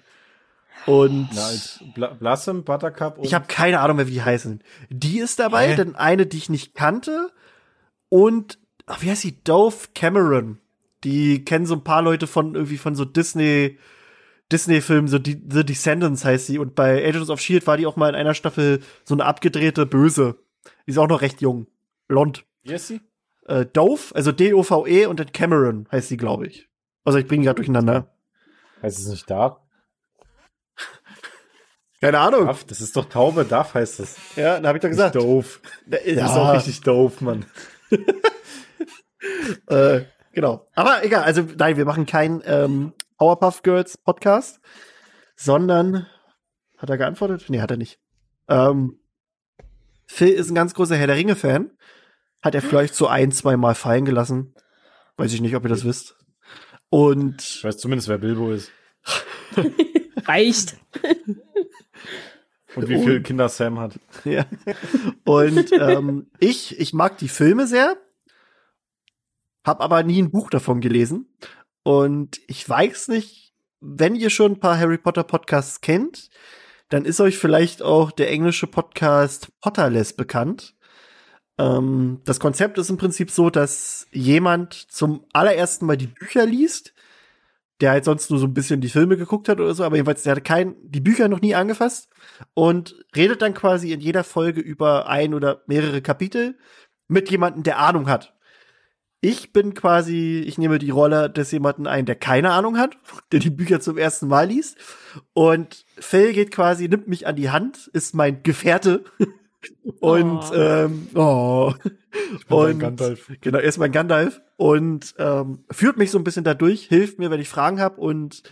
Und Na, als Bla Blassem, Buttercup und ich habe keine Ahnung mehr, wie die heißen. Die ist dabei, Hä? denn eine, die ich nicht kannte. Und ach, wie heißt sie? Dove Cameron. Die kennen so ein paar Leute von irgendwie von so Disney Disney-Filmen, so die, The Descendants heißt sie. Und bei Agents of Shield war die auch mal in einer Staffel so eine abgedrehte Böse. Die ist auch noch recht jung, blond. Wie ist sie? Äh, Dove, also D-O-V-E und dann Cameron heißt sie, glaube ich. Also ich bringe gerade durcheinander. Heißt es nicht Darf? [LAUGHS] Keine Ahnung. Darf? Das ist doch Taube, Darf heißt es. Ja, da habe ich doch gesagt. Doof. Ja, Das ist auch richtig doof, Mann. [LAUGHS] Äh, genau. Aber egal, also nein, wir machen keinen ähm, Powerpuff Girls Podcast, sondern hat er geantwortet? Nee, hat er nicht. Ähm, Phil ist ein ganz großer Herr der Ringe-Fan. Hat er vielleicht so ein, zwei Mal fallen gelassen. Weiß ich nicht, ob ihr das wisst. Und Ich weiß zumindest, wer Bilbo ist. [LAUGHS] Reicht. Und wie viele Kinder Sam hat. [LAUGHS] Ja. Und ähm, ich, ich mag die Filme sehr, hab aber nie ein Buch davon gelesen. Und ich weiß nicht, wenn ihr schon ein paar Harry Potter Podcasts kennt, dann ist euch vielleicht auch der englische Podcast Potterless bekannt. Ähm, das Konzept ist im Prinzip so, dass jemand zum allerersten Mal die Bücher liest, der halt sonst nur so ein bisschen die Filme geguckt hat oder so, aber jedenfalls, der hat kein, die Bücher noch nie angefasst und redet dann quasi in jeder Folge über ein oder mehrere Kapitel mit jemandem, der Ahnung hat. Ich bin quasi, ich nehme die Rolle des jemanden ein, der keine Ahnung hat, der die Bücher zum ersten Mal liest. Und Phil geht quasi, nimmt mich an die Hand, ist mein Gefährte. [LAUGHS] Und Oh. ähm, oh. Ich bin Und Gandalf. Genau, er ist mein Gandalf und ähm, führt mich so ein bisschen dadurch, hilft mir, wenn ich Fragen habe und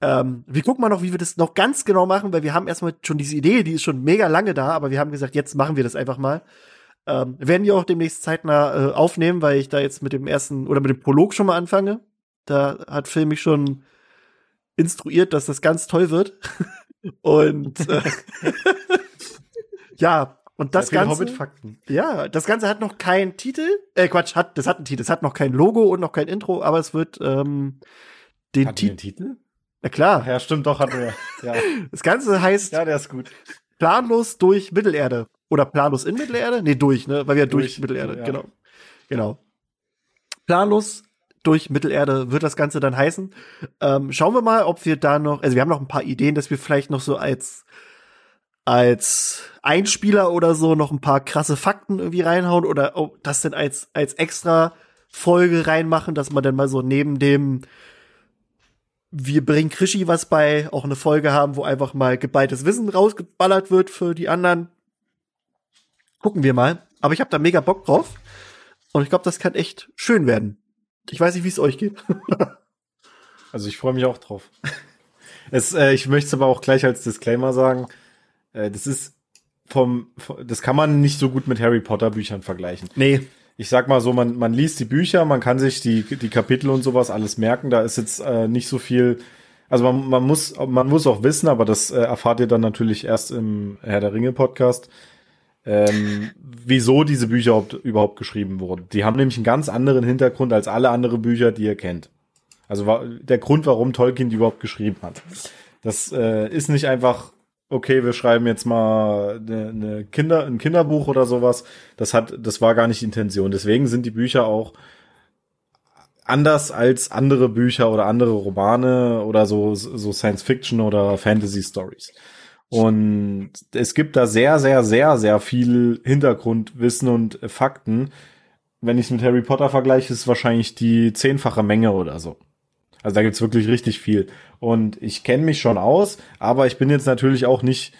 ähm, wir gucken mal noch, wie wir das noch ganz genau machen, weil wir haben erstmal schon diese Idee, die ist schon mega lange da, aber wir haben gesagt, jetzt machen wir das einfach mal. Ähm, werden die auch demnächst zeitnah äh, aufnehmen, weil ich da jetzt mit dem ersten oder mit dem Prolog schon mal anfange. Da hat Phil mich schon instruiert, dass das ganz toll wird. [LAUGHS] und äh, [LAUGHS] ja, und das viele Ganze. Ja, das Ganze hat noch keinen Titel. Äh, Quatsch, hat, das hat einen Titel. Es hat noch kein Logo und noch kein Intro, aber es wird ähm, den Hat Titel. Titel? Na klar. Ja, stimmt doch, hat er. Ja. [LAUGHS] Das Ganze heißt ja, der ist gut. Planlos durch Mittelerde. Oder Planlos in Mittelerde? Nee, durch, ne? Weil wir durch, Durch, Mittelerde, ja. genau. Genau. Planlos durch Mittelerde wird das Ganze dann heißen. Ähm, schauen wir mal, ob wir da noch, also wir haben noch ein paar Ideen, dass wir vielleicht noch so als als Einspieler oder so noch ein paar krasse Fakten irgendwie reinhauen oder oh, das denn als als extra Folge reinmachen, dass man dann mal so neben dem wir bringen Krischi was bei, auch eine Folge haben, wo einfach mal geballtes Wissen rausgeballert wird für die anderen. Gucken wir mal. Aber ich habe da mega Bock drauf. Und ich glaube, das kann echt schön werden. Ich weiß nicht, wie es euch geht. [LAUGHS] Also ich freue mich auch drauf. Es, äh, ich möchte es aber auch gleich als Disclaimer sagen. Äh, das ist vom, das kann man nicht so gut mit Harry Potter Büchern vergleichen. nee. Ich sag mal so, man, man liest die Bücher, man kann sich die, die Kapitel und sowas alles merken. Da ist jetzt äh, nicht so viel. Also man, man muss, man muss auch wissen, aber das äh, erfahrt ihr dann natürlich erst im Herr der Ringe Podcast, ähm, wieso diese Bücher überhaupt, geschrieben wurden. Die haben nämlich einen ganz anderen Hintergrund als alle anderen Bücher, die ihr kennt. Also war der Grund, warum Tolkien die überhaupt geschrieben hat. Das äh, ist nicht einfach, okay, wir schreiben jetzt mal eine, eine Kinder, ein Kinderbuch oder sowas. Das hat, das war gar nicht die Intention. Deswegen sind die Bücher auch anders als andere Bücher oder andere Romane oder so, so Science Fiction oder Fantasy Stories. Und es gibt da sehr, sehr, sehr, sehr viel Hintergrundwissen und Fakten. Wenn ich es mit Harry Potter vergleiche, ist es wahrscheinlich die zehnfache Menge oder so. Also da gibt's wirklich richtig viel. Und ich kenne mich schon aus, aber ich bin jetzt natürlich auch nicht,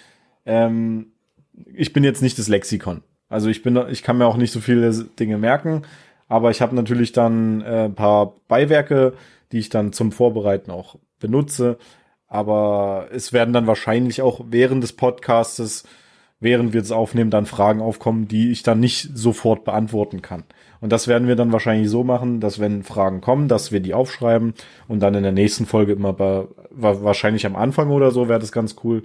ähm, ich bin jetzt nicht das Lexikon. Also ich bin, ich kann mir auch nicht so viele Dinge merken, aber ich habe natürlich dann äh, ein paar Beiwerke, die ich dann zum Vorbereiten auch benutze. Aber es werden dann wahrscheinlich auch während des Podcastes, während wir es aufnehmen, dann Fragen aufkommen, die ich dann nicht sofort beantworten kann. Und das werden wir dann wahrscheinlich so machen, dass wenn Fragen kommen, dass wir die aufschreiben und dann in der nächsten Folge immer bei, wahrscheinlich am Anfang oder so wäre das ganz cool,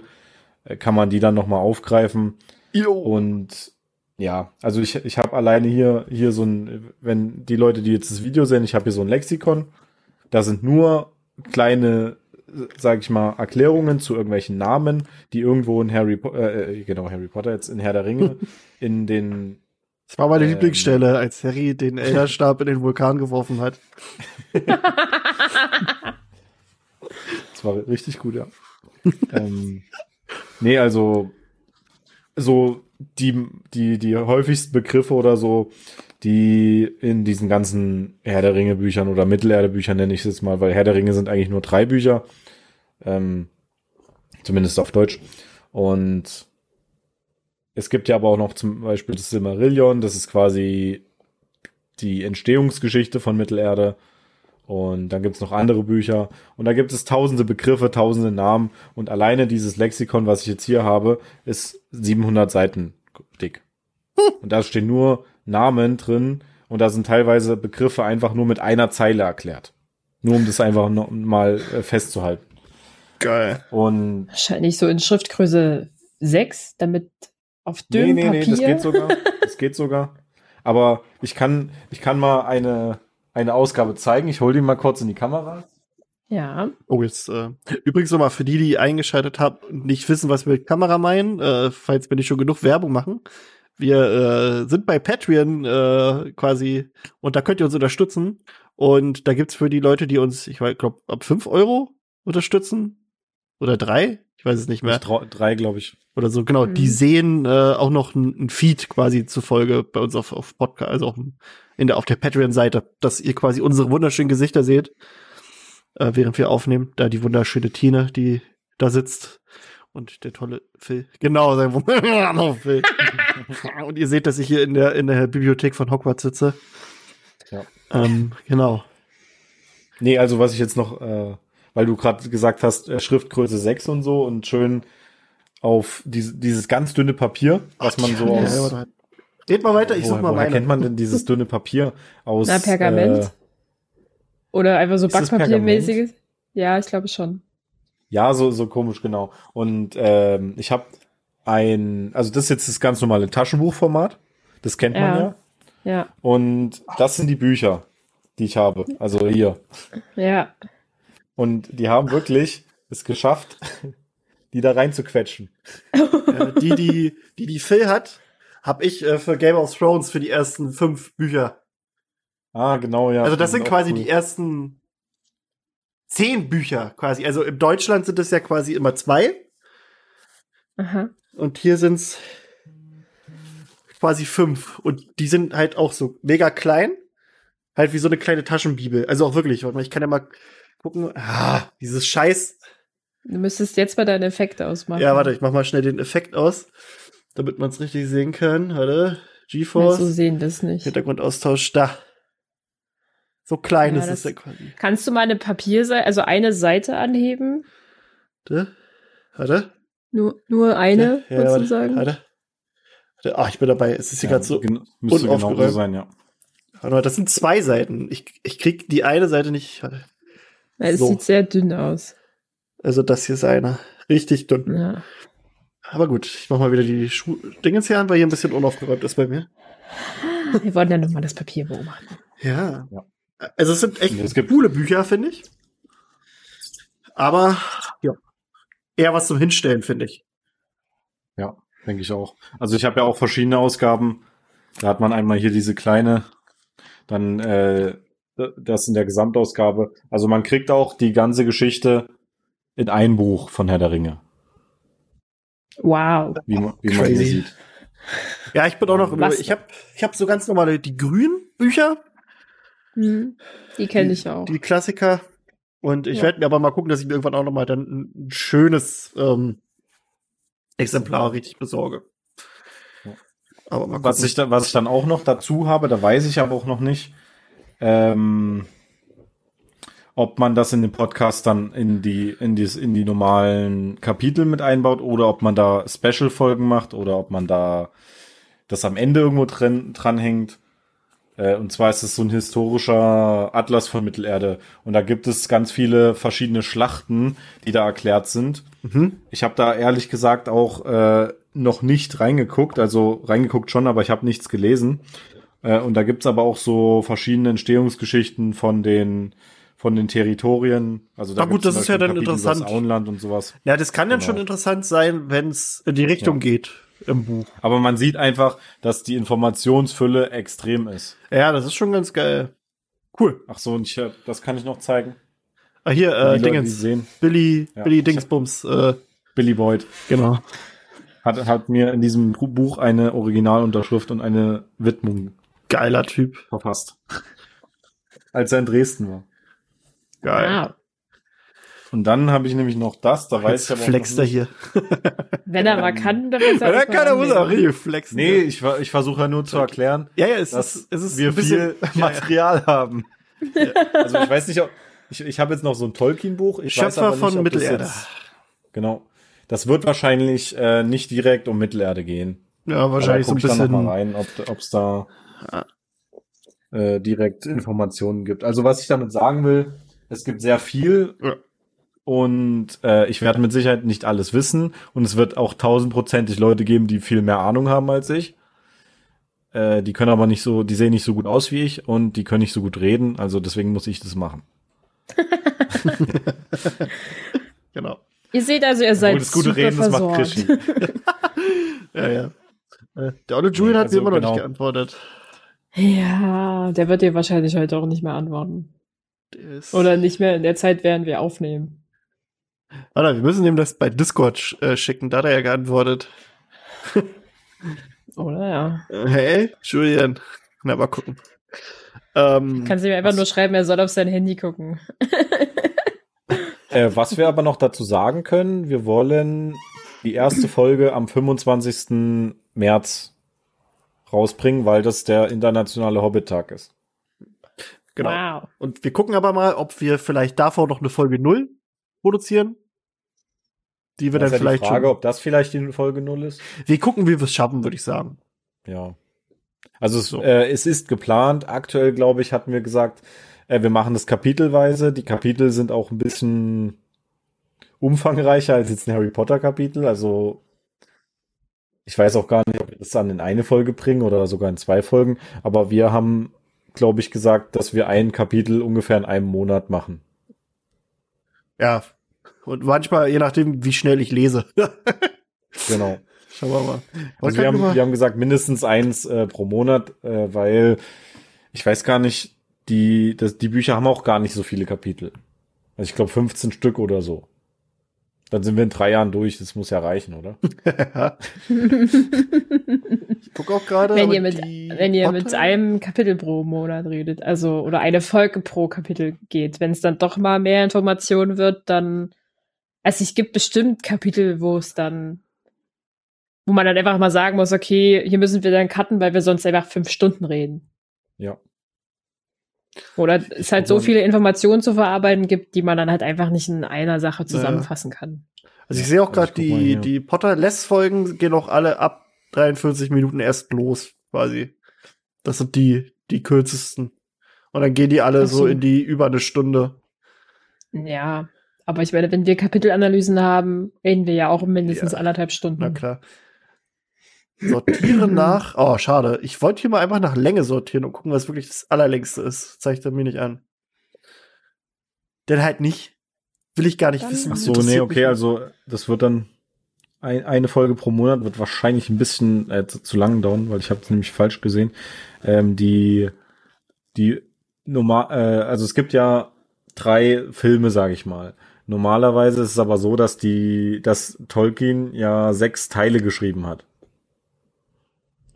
äh, kann man die dann nochmal aufgreifen. Jo. Und ja, also ich, ich habe alleine hier, hier so ein, wenn die Leute, die jetzt das Video sehen, ich habe hier so ein Lexikon. Da sind nur kleine, sag ich mal, Erklärungen zu irgendwelchen Namen, die irgendwo in Harry Potter, äh, genau, Harry Potter jetzt in Herr der Ringe, [LAUGHS] in den Das war meine Ähm. Lieblingsstelle, als Harry den Elderstab in den Vulkan geworfen hat. [LAUGHS] Das war richtig gut, ja. ähm, nee, also so die, die, die häufigsten Begriffe oder so, die in diesen ganzen Herr der Ringe Büchern oder Mittelerde Büchern nenne ich es jetzt mal, weil Herr der Ringe sind eigentlich nur drei Bücher, ähm, zumindest auf Deutsch. Und es gibt ja aber auch noch zum Beispiel das Silmarillion, das ist quasi die Entstehungsgeschichte von Mittelerde. Und dann gibt's noch andere Bücher. Und da gibt es tausende Begriffe, tausende Namen. Und alleine dieses Lexikon, was ich jetzt hier habe, ist 700 Seiten dick. Und da stehen nur Namen drin. Und da sind teilweise Begriffe einfach nur mit einer Zeile erklärt. Nur um das einfach noch mal äh, festzuhalten. Geil. Und Wahrscheinlich so in Schriftgröße 6, damit auf nee, dünnem nee, nee, Papier. das geht sogar. [LAUGHS] Das geht sogar. Aber ich kann, ich kann mal eine, eine Ausgabe zeigen. Ich hole die mal kurz in die Kamera. Ja. Oh, jetzt, äh, übrigens nochmal für die, die eingeschaltet haben und nicht wissen, was wir mit Kamera meinen, äh, falls wir nicht schon genug Werbung machen. Wir äh, sind bei Patreon äh, quasi und da könnt ihr uns unterstützen. Und da gibt's für die Leute, die uns, ich glaube, ab 5 Euro unterstützen. Oder drei? Ich weiß es nicht mehr. Drei, drei glaube ich. Oder so, genau. Mhm. Die sehen äh, auch noch ein, ein Feed quasi zufolge bei uns auf, auf Podcast, also auf, in der, auf der Patreon-Seite, dass ihr quasi unsere wunderschönen Gesichter seht, äh, während wir aufnehmen. Da die wunderschöne Tine, die da sitzt. Und der tolle Phil. Genau, sein wunderbarer [LAUGHS] Phil. [LAUGHS] Und ihr seht, dass ich hier in der, in der Bibliothek von Hogwarts sitze. Ja. Ähm, genau. Nee, also was ich jetzt noch, äh, weil du gerade gesagt hast, äh, Schriftgröße 6 und so und schön auf diese, dieses ganz dünne Papier, was man so aus. Ja. Red mal weiter, ich such woher, mal woher meine. kennt man denn dieses dünne Papier aus? Na, Pergament. Äh, Oder einfach so Backpapiermäßiges. Ja, ich glaube schon. ja, so, so komisch, genau. Und ähm, ich habe ein, also das ist jetzt das ganz normale Taschenbuchformat. Das kennt man Ja. ja. Ja. Und das sind die Bücher, die ich habe. Also hier. Ja. Und die haben wirklich [LAUGHS] es geschafft, die da rein zu quetschen. Äh, die, die, die, die Phil hat, hab ich äh, für Game of Thrones für die ersten fünf Bücher. Ah, genau, ja. Also das sind quasi cool. die ersten zehn Bücher quasi. Also in Deutschland sind es ja quasi immer zwei Aha. und hier sind's quasi fünf. Und die sind halt auch so mega klein. Halt wie so eine kleine Taschenbibel. Also auch wirklich, ich kann ja mal gucken. Ah, dieses Scheiß. Du müsstest jetzt mal deinen Effekt ausmachen. Ja, warte, ich mach mal schnell den Effekt aus, damit man es richtig sehen kann. Warte. GeForce. so sehen das nicht. Hintergrundaustausch da. So klein Ja, ist es das- ja quasi. Kannst du mal eine Papierseite, also eine Seite anheben? Warte. Warte. Nur, nur eine, Ja, du sagen? Warte. Warte. Ah, ich bin dabei. Es ist hier Ja, gerade so. gen- müsste genau so sein, ja. Warte mal, das sind zwei Seiten. Ich, ich krieg die eine Seite nicht. Warte. Ja, Es so. sieht sehr dünn aus. Also das hier ist eine. Richtig dünn. Ja. Aber gut, ich mach mal wieder die Schuh Dingens hier an, weil hier ein bisschen unaufgeräumt ist bei mir. [LAUGHS] Wir wollen ja nochmal das Papier beobachten. Ja. Ja. Also es sind echt Es gibt- coole Bücher, finde ich. Aber ja. Eher was zum Hinstellen, finde ich. Ja, denke ich auch. Also ich habe ja auch verschiedene Ausgaben. Da hat man einmal hier diese kleine, dann äh, das in der Gesamtausgabe. Also man kriegt auch die ganze Geschichte in ein Buch von Herr der Ringe, Wow. wie man, wie man hier Crazy. sieht. Ja, ich bin auch noch. über- Was- Ich habe ich hab so ganz normale die grünen Bücher, Mhm. Die kenne ich auch. die Klassiker. Und ich Ja. werde mir aber mal gucken, dass ich mir irgendwann auch noch mal dann ein schönes ähm, Exemplar richtig besorge. Aber. Was ich, da, was ich dann auch noch dazu habe, da weiß ich aber auch noch nicht, ähm, ob man das in den Podcast dann in die, in die, in die normalen Kapitel mit einbaut oder ob man da Special-Folgen macht oder ob man da das am Ende irgendwo drin, dranhängt. Äh, und zwar ist es so ein historischer Atlas von Mittelerde. Und da gibt es ganz viele verschiedene Schlachten, die da erklärt sind. Mhm. Ich habe da ehrlich gesagt auch äh, noch nicht reingeguckt, also reingeguckt schon, aber ich habe nichts gelesen. Äh, und da gibt's aber auch so verschiedene Entstehungsgeschichten von den von den Territorien. Also da Na gut, das ist ja dann Kapitel interessant. Auenland und sowas. Ja, das kann dann Genau. schon interessant sein, wenn es in die Richtung Ja. geht im Buch. Aber man sieht einfach, dass die Informationsfülle extrem ist. Ja, das ist schon ganz geil. Cool. Ach so, und ich, das kann ich noch zeigen. Ah, hier, äh, Dingens. sehen. Billy, Ja, Billy Dingsbums, äh, Billy Boyd genau. hat, hat mir in diesem Buch eine Originalunterschrift und eine Widmung Geiler Typ. verfasst. Als er in Dresden war. Geil. Wow. Und dann habe ich nämlich noch das, da weiß Jetzt ich aber flext er hier. [LAUGHS] Wenn er mal kann, dann muss er Ja, erst mal kann er muss er richtig flexen. Nee, ich, ich versuche ja nur zu erklären, ja, ja, es dass ist, es ist wir ein bisschen, viel [LAUGHS] Material haben. [LAUGHS] Also ich weiß nicht, ob, ich, ich habe jetzt noch so ein Tolkien-Buch. Schöpfer nicht, von Mittelerde. Jetzt, genau. Das wird wahrscheinlich äh, nicht direkt um Mittelerde gehen. Ja, wahrscheinlich so ein Aber da guck ich dann noch bisschen. mal rein, ob es da äh, direkt Informationen gibt. Also was ich damit sagen will, es gibt sehr viel Ja. und äh, ich werde mit Sicherheit nicht alles wissen und es wird auch tausendprozentig Leute geben, die viel mehr Ahnung haben als ich. Äh, die können aber nicht so, die sehen nicht so gut aus wie ich und die können nicht so gut reden, also deswegen muss ich das machen. [LAUGHS] Genau. Ihr seht also, ihr seid das gute super Reden, das macht versorgt. Krischi. [LAUGHS] Ja, ja. Äh, Der Olle Julian hat Also, mir immer noch genau. nicht geantwortet. Ja, der wird dir wahrscheinlich heute auch nicht mehr antworten. Ist- Oder nicht mehr in der Zeit, während wir aufnehmen. Warte, wir müssen ihm das bei Discord sch- äh, schicken. Da hat er ja geantwortet. [LAUGHS] Oder ja. Hey, Julian. Na, mal gucken. Ähm, Kannst du mir einfach Was? nur schreiben, er soll auf sein Handy gucken. Äh, was wir aber noch dazu sagen können, wir wollen die erste Folge am 25. März rausbringen, weil das der internationale Hobbit-Tag ist. genau. Wow. Und wir gucken aber mal, ob wir vielleicht davor noch eine Folge 0 produzieren. Die wir Das dann ist ja vielleicht die Frage, schon. ob das vielleicht die Folge 0 ist. Wir gucken, wie wir es schaffen, würde ich sagen. Ja. Also es, So. äh, es ist geplant. Aktuell, glaube ich, hatten wir gesagt, äh, wir machen das kapitelweise. Die Kapitel sind auch ein bisschen umfangreicher als jetzt ein Harry Potter Kapitel. Also ich weiß auch gar nicht, ob wir das dann in eine Folge bringen oder sogar in zwei Folgen. Aber wir haben, glaube ich, gesagt, dass wir ein Kapitel ungefähr in einem Monat machen. Ja. Und manchmal, je nachdem, wie schnell ich lese. [LAUGHS] Genau. Schauen wir mal. Also wir haben, mal- wir haben gesagt, mindestens eins äh, pro Monat, äh, weil ich weiß gar nicht, die, das, die Bücher haben auch gar nicht so viele Kapitel. Also ich glaube 15 Stück oder so. Dann sind wir in drei Jahren durch. Das muss ja reichen, oder? [LAUGHS] ich guck auch gerade. Wenn ihr mit, wenn ihr mit einem Kapitel pro Monat redet, also oder eine Folge pro Kapitel geht, wenn es dann doch mal mehr Informationen wird, dann also es gibt bestimmt Kapitel, wo es dann wo man dann einfach mal sagen muss, okay, hier müssen wir dann cutten, weil wir sonst einfach fünf Stunden reden. Ja. Oder es halt so viele Informationen zu verarbeiten gibt, die man dann halt einfach nicht in einer Sache zusammenfassen kann. Also ich sehe auch Also gerade, die, hier. die Potter-Less-Folgen gehen auch alle ab 43 Minuten erst los, quasi. Das sind die, die kürzesten. Und dann gehen die alle so. so. in die über eine Stunde. Ja, aber ich meine, wenn wir Kapitelanalysen haben, reden wir ja auch mindestens Ja. anderthalb Stunden. Na klar. Sortieren nach. Oh, schade. Ich wollte hier mal einfach nach Länge sortieren und gucken, was wirklich das allerlängste ist. Zeigt er mir nicht an. Denn halt nicht. Will ich gar nicht Dann- wissen. Ach so, nee, okay, also das wird dann ein, eine Folge pro Monat wird wahrscheinlich ein bisschen äh, zu, zu lang dauern, weil ich habe es nämlich falsch gesehen. Ähm, die die normal, äh, also es gibt ja drei Filme, sage ich mal. Normalerweise ist es aber so, dass die, dass Tolkien ja sechs Teile geschrieben hat.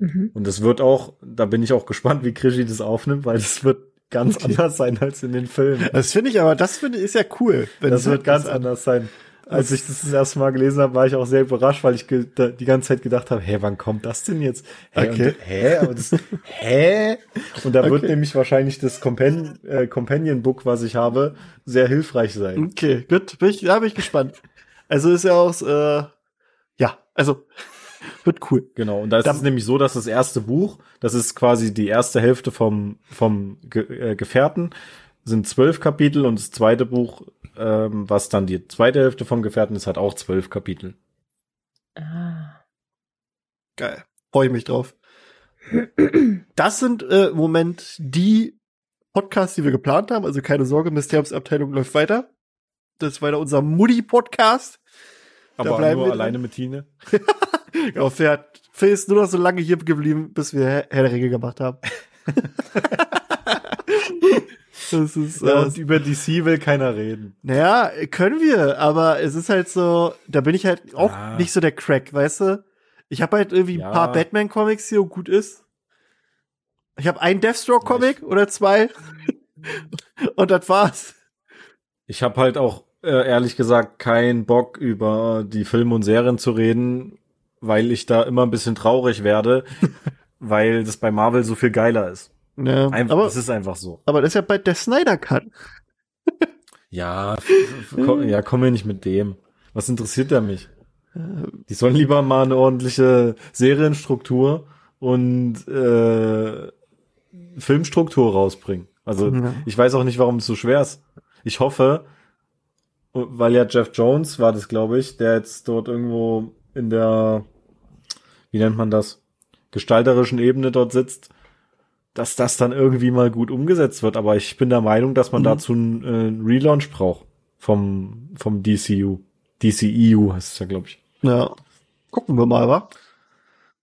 Mhm. Und es wird auch, da bin ich auch gespannt, wie Krischi das aufnimmt, weil es wird ganz Okay. anders sein als in den Filmen. Das finde ich aber, das finde ich ist ja cool. wenn Das wird ganz das- anders sein. Als ich das das erste Mal gelesen habe, war ich auch sehr überrascht, weil ich die ganze Zeit gedacht habe, hä, wann kommt das denn jetzt? Hä, Okay. und, hä, aber das, hä? Und da wird Okay. nämlich wahrscheinlich das Compan äh, Companion Book, was ich habe, sehr hilfreich sein. Okay, gut. Bin ich, da bin ich gespannt. Also ist ja auch, äh, ja, also wird cool. Genau. Und da ist es nämlich so, dass das erste Buch, das ist quasi die erste Hälfte vom, vom Ge äh, Gefährten, sind zwölf Kapitel und das zweite Buch, ähm, was dann die zweite Hälfte vom Gefährten ist, hat auch zwölf Kapitel. Ah. Geil. Freue ich mich drauf. [CLEARS THROAT] Das sind äh, im Moment die Podcasts, die wir geplant haben. Also keine Sorge, Mysteriumsabteilung läuft weiter. Das ist weiter unser Mutti-Podcast. Aber bleiben nur wir alleine mit Tine. [LAUGHS] Genau, Phil, Phil ist nur noch so lange hier geblieben, bis wir Herr der Ringe gemacht haben. [LAUGHS] das ist, Ja, äh, und über DC will keiner reden. naja, können wir, aber es ist halt so, da bin ich halt auch Ah. nicht so der Crack, weißt du? Ich habe halt irgendwie Ja. ein paar Batman-Comics hier und gut ist. Ich habe einen Deathstroke-Comic oder zwei. [LAUGHS] und das war's. Ich habe halt auch äh, ehrlich gesagt keinen Bock über die Filme und Serien zu reden, weil ich da immer ein bisschen traurig werde, [LAUGHS] weil das bei Marvel so viel geiler ist. Ja, Einfach, aber, das ist einfach so. aber das ist ja bei der Snyder Cut. [LAUGHS] Ja, komm, ja, komm mir nicht mit dem. Was interessiert der mich? Die sollen lieber mal eine ordentliche Serienstruktur und äh, Filmstruktur rausbringen. Also Ja. ich weiß auch nicht, warum es so schwer ist. Ich hoffe, weil ja Jeff Jones war das, glaube ich, der jetzt dort irgendwo in der, wie nennt man das, gestalterischen Ebene dort sitzt, dass das dann irgendwie mal gut umgesetzt wird. Aber ich bin der Meinung, dass man Mhm. dazu einen äh, Relaunch braucht vom, vom DCU. DCEU heißt es ja, glaube ich. Ja. Gucken wir mal, wa?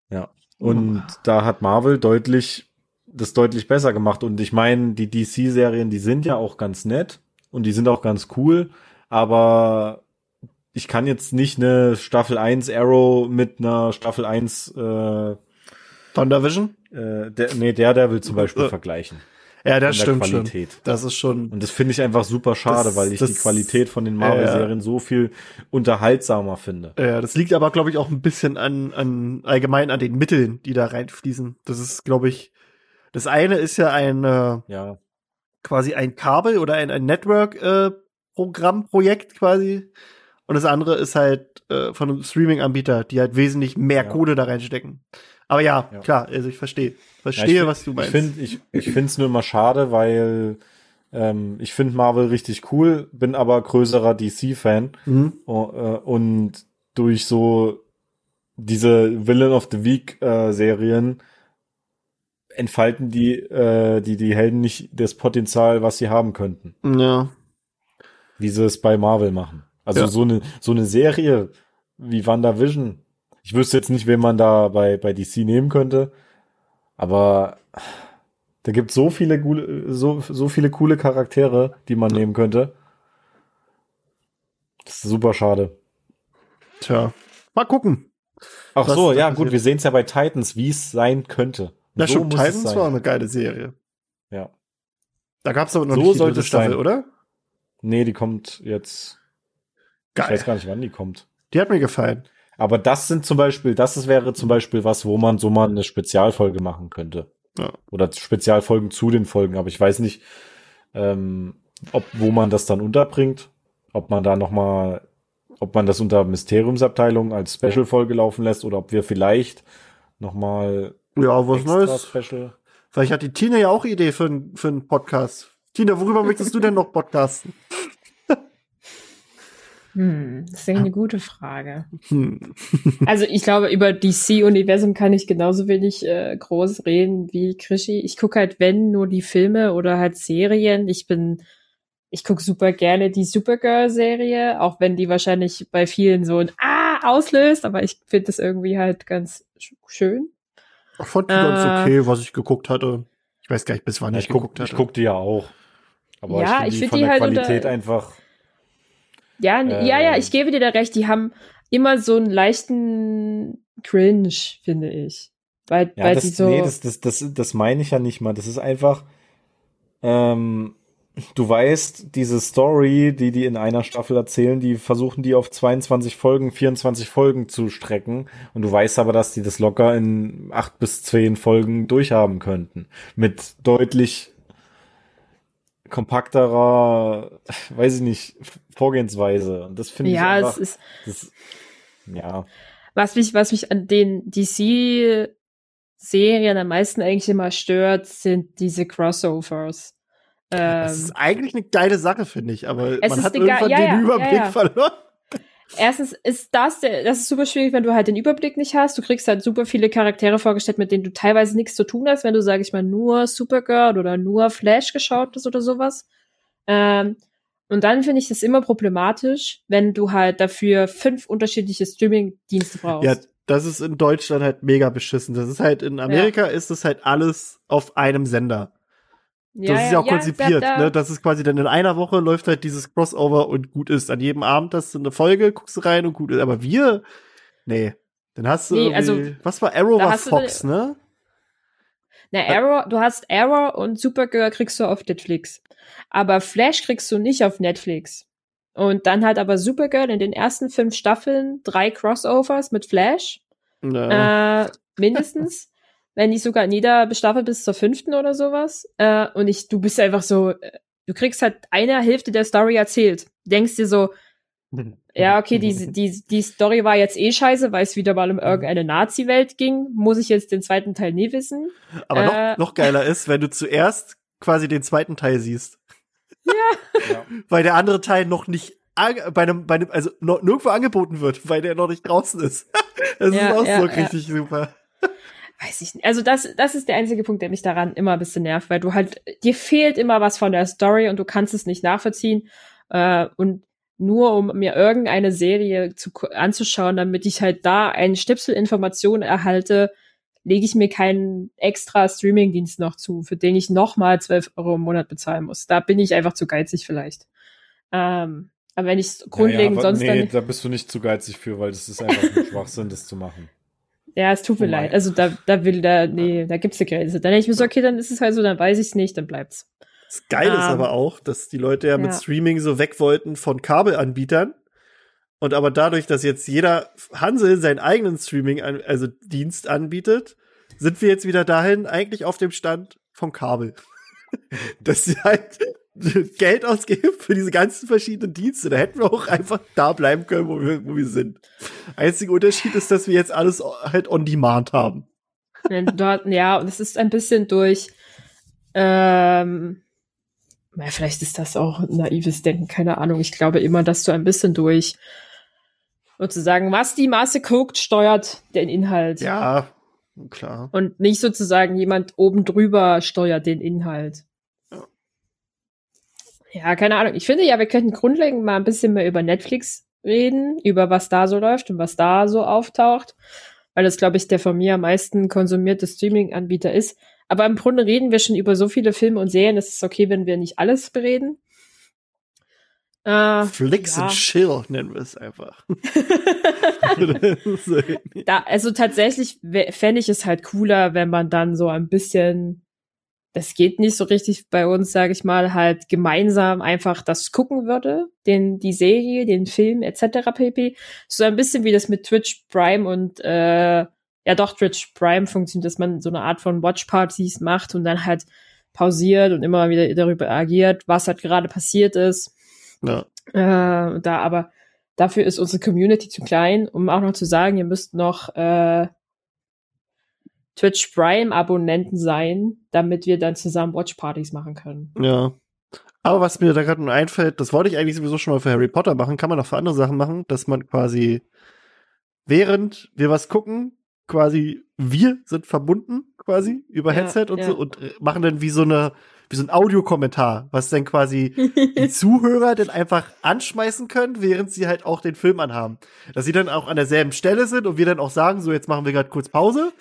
Ja. Und da hat Marvel deutlich, das deutlich besser gemacht. Und ich meine, die DC-Serien, die sind ja auch ganz nett und die sind auch ganz cool, aber ich kann jetzt nicht eine Staffel 1 Arrow mit einer Staffel 1 äh, WandaVision? äh, der, nee, Daredevil zum Beispiel Äh. vergleichen. Ja, das stimmt schon. Qualität. Das ist schon. Und das finde ich einfach super schade, Das- weil ich das- die Qualität von den Marvel-Serien so viel unterhaltsamer finde. Ja, das liegt aber, glaube ich, auch ein bisschen an, an allgemein an den Mitteln, die da reinfließen. Das ist, glaube ich, das eine ist ja ein äh, Ja. quasi ein Kabel oder ein, ein Network-Programmprojekt quasi. Und das andere ist halt äh, von einem Streaming-Anbieter, die halt wesentlich mehr Ja. Kohle da reinstecken. Aber ja, Ja. klar, also ich verstehe. Ja, Verstehe, ich find- was du meinst. Ich finde ich, ich find's nur immer schade, weil ähm, ich finde Marvel richtig cool, bin aber größerer DC-Fan mhm. äh, und durch so diese Villain of the Week äh, entfalten die äh, die die Helden nicht das Potenzial, was sie haben könnten, Ja. wie sie es bei Marvel machen. Also Ja. so eine so eine Serie wie WandaVision. Ich wüsste jetzt nicht, wen man da bei bei DC nehmen könnte, aber da gibt so viele coole, so, so viele coole Charaktere, die man nehmen könnte. Das ist super schade. Tja, mal gucken. Ach so, ja, gut, wir sehen es ja bei Titans, wie es sein könnte. Na So es Titans war eine geile Serie. Ja. Da gab es aber noch So nicht die sollte Staffel, sein. oder? Nee, die kommt jetzt. Ich Geil. weiß gar nicht, wann die kommt. Die hat mir gefallen. Aber das sind zum Beispiel, das wäre zum Beispiel was, wo man so mal eine Spezialfolge machen könnte. Ja. Oder Spezialfolgen zu den Folgen. Aber ich weiß nicht, ähm, ob, wo man das dann unterbringt. Ob man da noch mal, ob man das unter Mysteriumsabteilung als Special-Folge laufen lässt oder ob wir vielleicht noch mal Ja, was Neues. Special. Vielleicht hat die Tina ja auch Idee für, für einen Podcast. Tina, worüber möchtest du denn noch podcasten? Hm, das ist ja eine gute Frage. Hm. [LAUGHS] Also ich glaube, über DC-Universum kann ich genauso wenig äh, groß reden wie Krischi. Ich gucke halt, wenn, nur die Filme oder halt Serien. Ich bin, ich gucke super gerne die Supergirl-Serie, auch wenn die wahrscheinlich bei vielen so ein Ah auslöst, aber ich finde das irgendwie halt ganz sch schön. Ich fand die ganz Äh. okay, was ich geguckt hatte. Ich weiß gar nicht, bis wann Ja, ich, ich guck, geguckt hatte. ich guck die ja auch. Aber Ja, ich finde find die von die der halt Qualität einfach. Ja, n- ja, ja, Ähm. ich gebe dir da recht. Die haben immer so einen leichten Cringe, finde ich. Weil, Ja, weil das, die so. nee, das, das, das, das meine ich ja nicht mal. Das ist einfach, ähm, du weißt, diese Story, die die in einer Staffel erzählen, die versuchen die auf 22 Folgen, 24 Folgen zu strecken. Und du weißt aber, dass die das locker in acht bis zehn Folgen durchhaben könnten. Mit deutlich kompakterer, weiß ich nicht, Vorgehensweise. Und das finde ich ja, einfach, es ist, das, ja. was mich, was mich an den DC-Serien am meisten eigentlich immer stört, sind diese Crossovers. Das Ähm, ist eigentlich eine geile Sache, finde ich, aber Es man ist hat irgendwann ja, den ja, Überblick ja, ja. verloren. Erstens ist das, das ist super schwierig, wenn du halt den Überblick nicht hast. Du kriegst halt super viele Charaktere vorgestellt, mit denen du teilweise nichts zu tun hast, wenn du, sag ich mal, nur Supergirl oder nur Flash geschaut hast oder sowas. Ähm, und dann finde ich das immer problematisch, wenn du halt dafür fünf unterschiedliche Streaming-Dienste brauchst. Ja, das ist in Deutschland halt mega beschissen. Das ist halt in Amerika ist es halt alles auf einem Sender. Das ist ja auch konzipiert, da, da, ne? Das ist quasi dann in einer Woche läuft halt dieses Crossover und gut ist. An jedem Abend hast du eine Folge, guckst du rein und gut ist. Aber wir, nee. Dann hast du Nee, also, was war Arrow war hast du Fox, ne? Na, Arrow, du hast Arrow und Supergirl kriegst du auf Netflix. Aber Flash kriegst du nicht auf Netflix. Und dann hat aber Supergirl in den ersten fünf Staffeln drei Crossovers mit Flash. Ja. Äh, mindestens. [LAUGHS] wenn nicht sogar in jeder Staffel bis zur fünften oder sowas. Äh, und ich, du bist einfach so, äh, du kriegst halt eine Hälfte der Story erzählt. Denkst dir so, [LAUGHS] ja, okay, die, die, die Story war jetzt eh scheiße, weil es wieder mal um irgendeine Nazi-Welt ging. Muss ich jetzt den zweiten Teil nie wissen? Aber äh, noch, noch geiler ist, wenn du zuerst quasi den zweiten Teil siehst. Ja. [LAUGHS] Weil der andere Teil noch nicht bei einem, bei einem, also noch, nirgendwo angeboten wird, weil der noch nicht draußen ist. [LAUGHS] Das Ja, ist auch ja, so ja. richtig super. Weiß ich nicht. Also das, das ist der einzige Punkt, der mich daran immer ein bisschen nervt, weil du halt, dir fehlt immer was von der Story und du kannst es nicht nachvollziehen. Äh, und nur um mir irgendeine Serie zu, anzuschauen, damit ich halt da einen Stipsel Informationen erhalte, lege ich mir keinen extra Streamingdienst noch zu, für den ich nochmal 12 Euro im Monat bezahlen muss. Da bin ich einfach zu geizig vielleicht. Ähm, aber wenn ich grundlegend ja, sonst nee, da bist du nicht zu geizig für, weil das ist einfach ein Schwachsinn, das zu machen. Ja, es tut mir Oh leid. Also da, da will da, nee, da gibt's eine Grenze. Dann denke ich mir so, okay, dann ist es halt so, dann weiß ich es nicht, dann bleibt's. Das Geile ist Ähm, aber auch, dass die Leute ja, mit ja. Streaming so weg wollten von Kabelanbietern. Und aber dadurch, dass jetzt jeder Hansel seinen eigenen Streaming, an, also Dienst anbietet, sind wir jetzt wieder dahin, eigentlich auf dem Stand vom Kabel. [LAUGHS] dass sie halt [LAUGHS] Geld ausgeben für diese ganzen verschiedenen Dienste. Da hätten wir auch einfach da bleiben können, wo wir, wo wir sind. Einziger Unterschied ist, dass wir jetzt alles halt on demand haben. Ja, und es ist ein bisschen durch, ähm, ja, vielleicht ist das auch naives Denken, keine Ahnung. Ich glaube immer, dass du ein bisschen durch sozusagen, was die Masse guckt, steuert den Inhalt. Ja, klar. Und nicht sozusagen jemand oben drüber steuert den Inhalt. Ja, keine Ahnung. Ich finde ja, wir könnten grundlegend mal ein bisschen mehr über Netflix reden, über was da so läuft und was da so auftaucht, weil das, glaube ich, der von mir am meisten konsumierte Streaming-Anbieter ist. Aber im Grunde reden wir schon über so viele Filme und Serien, es ist okay, wenn wir nicht alles bereden. Äh, Flix ja. and Chill nennen wir es einfach. [LAUGHS] [LAUGHS] da, also tatsächlich fände ich es halt cooler, wenn man dann so ein bisschen, das geht nicht so richtig bei uns, sage ich mal, halt gemeinsam einfach das gucken würde, den die Serie, den Film etc. pp. So ein bisschen wie das mit Twitch Prime und äh, ja doch Twitch Prime funktioniert, dass man so eine Art von Watchpartys macht und dann halt pausiert und immer wieder darüber agiert, was halt gerade passiert ist. ja. Äh, da aber dafür ist unsere Community zu klein, um auch noch zu sagen, ihr müsst noch äh, Twitch Prime Abonnenten sein, damit wir dann zusammen Watchpartys machen können. Ja. Aber was mir da gerade nur einfällt, das wollte ich eigentlich sowieso schon mal für Harry Potter machen, kann man auch für andere Sachen machen, dass man quasi während wir was gucken, quasi wir sind verbunden quasi über Ja, Headset und ja. so und äh, machen dann wie so eine wie so ein Audiokommentar, was dann quasi [LAUGHS] die Zuhörer dann einfach anschmeißen können, während sie halt auch den Film anhaben. Dass sie dann auch an derselben Stelle sind und wir dann auch sagen, so jetzt machen wir gerade kurz Pause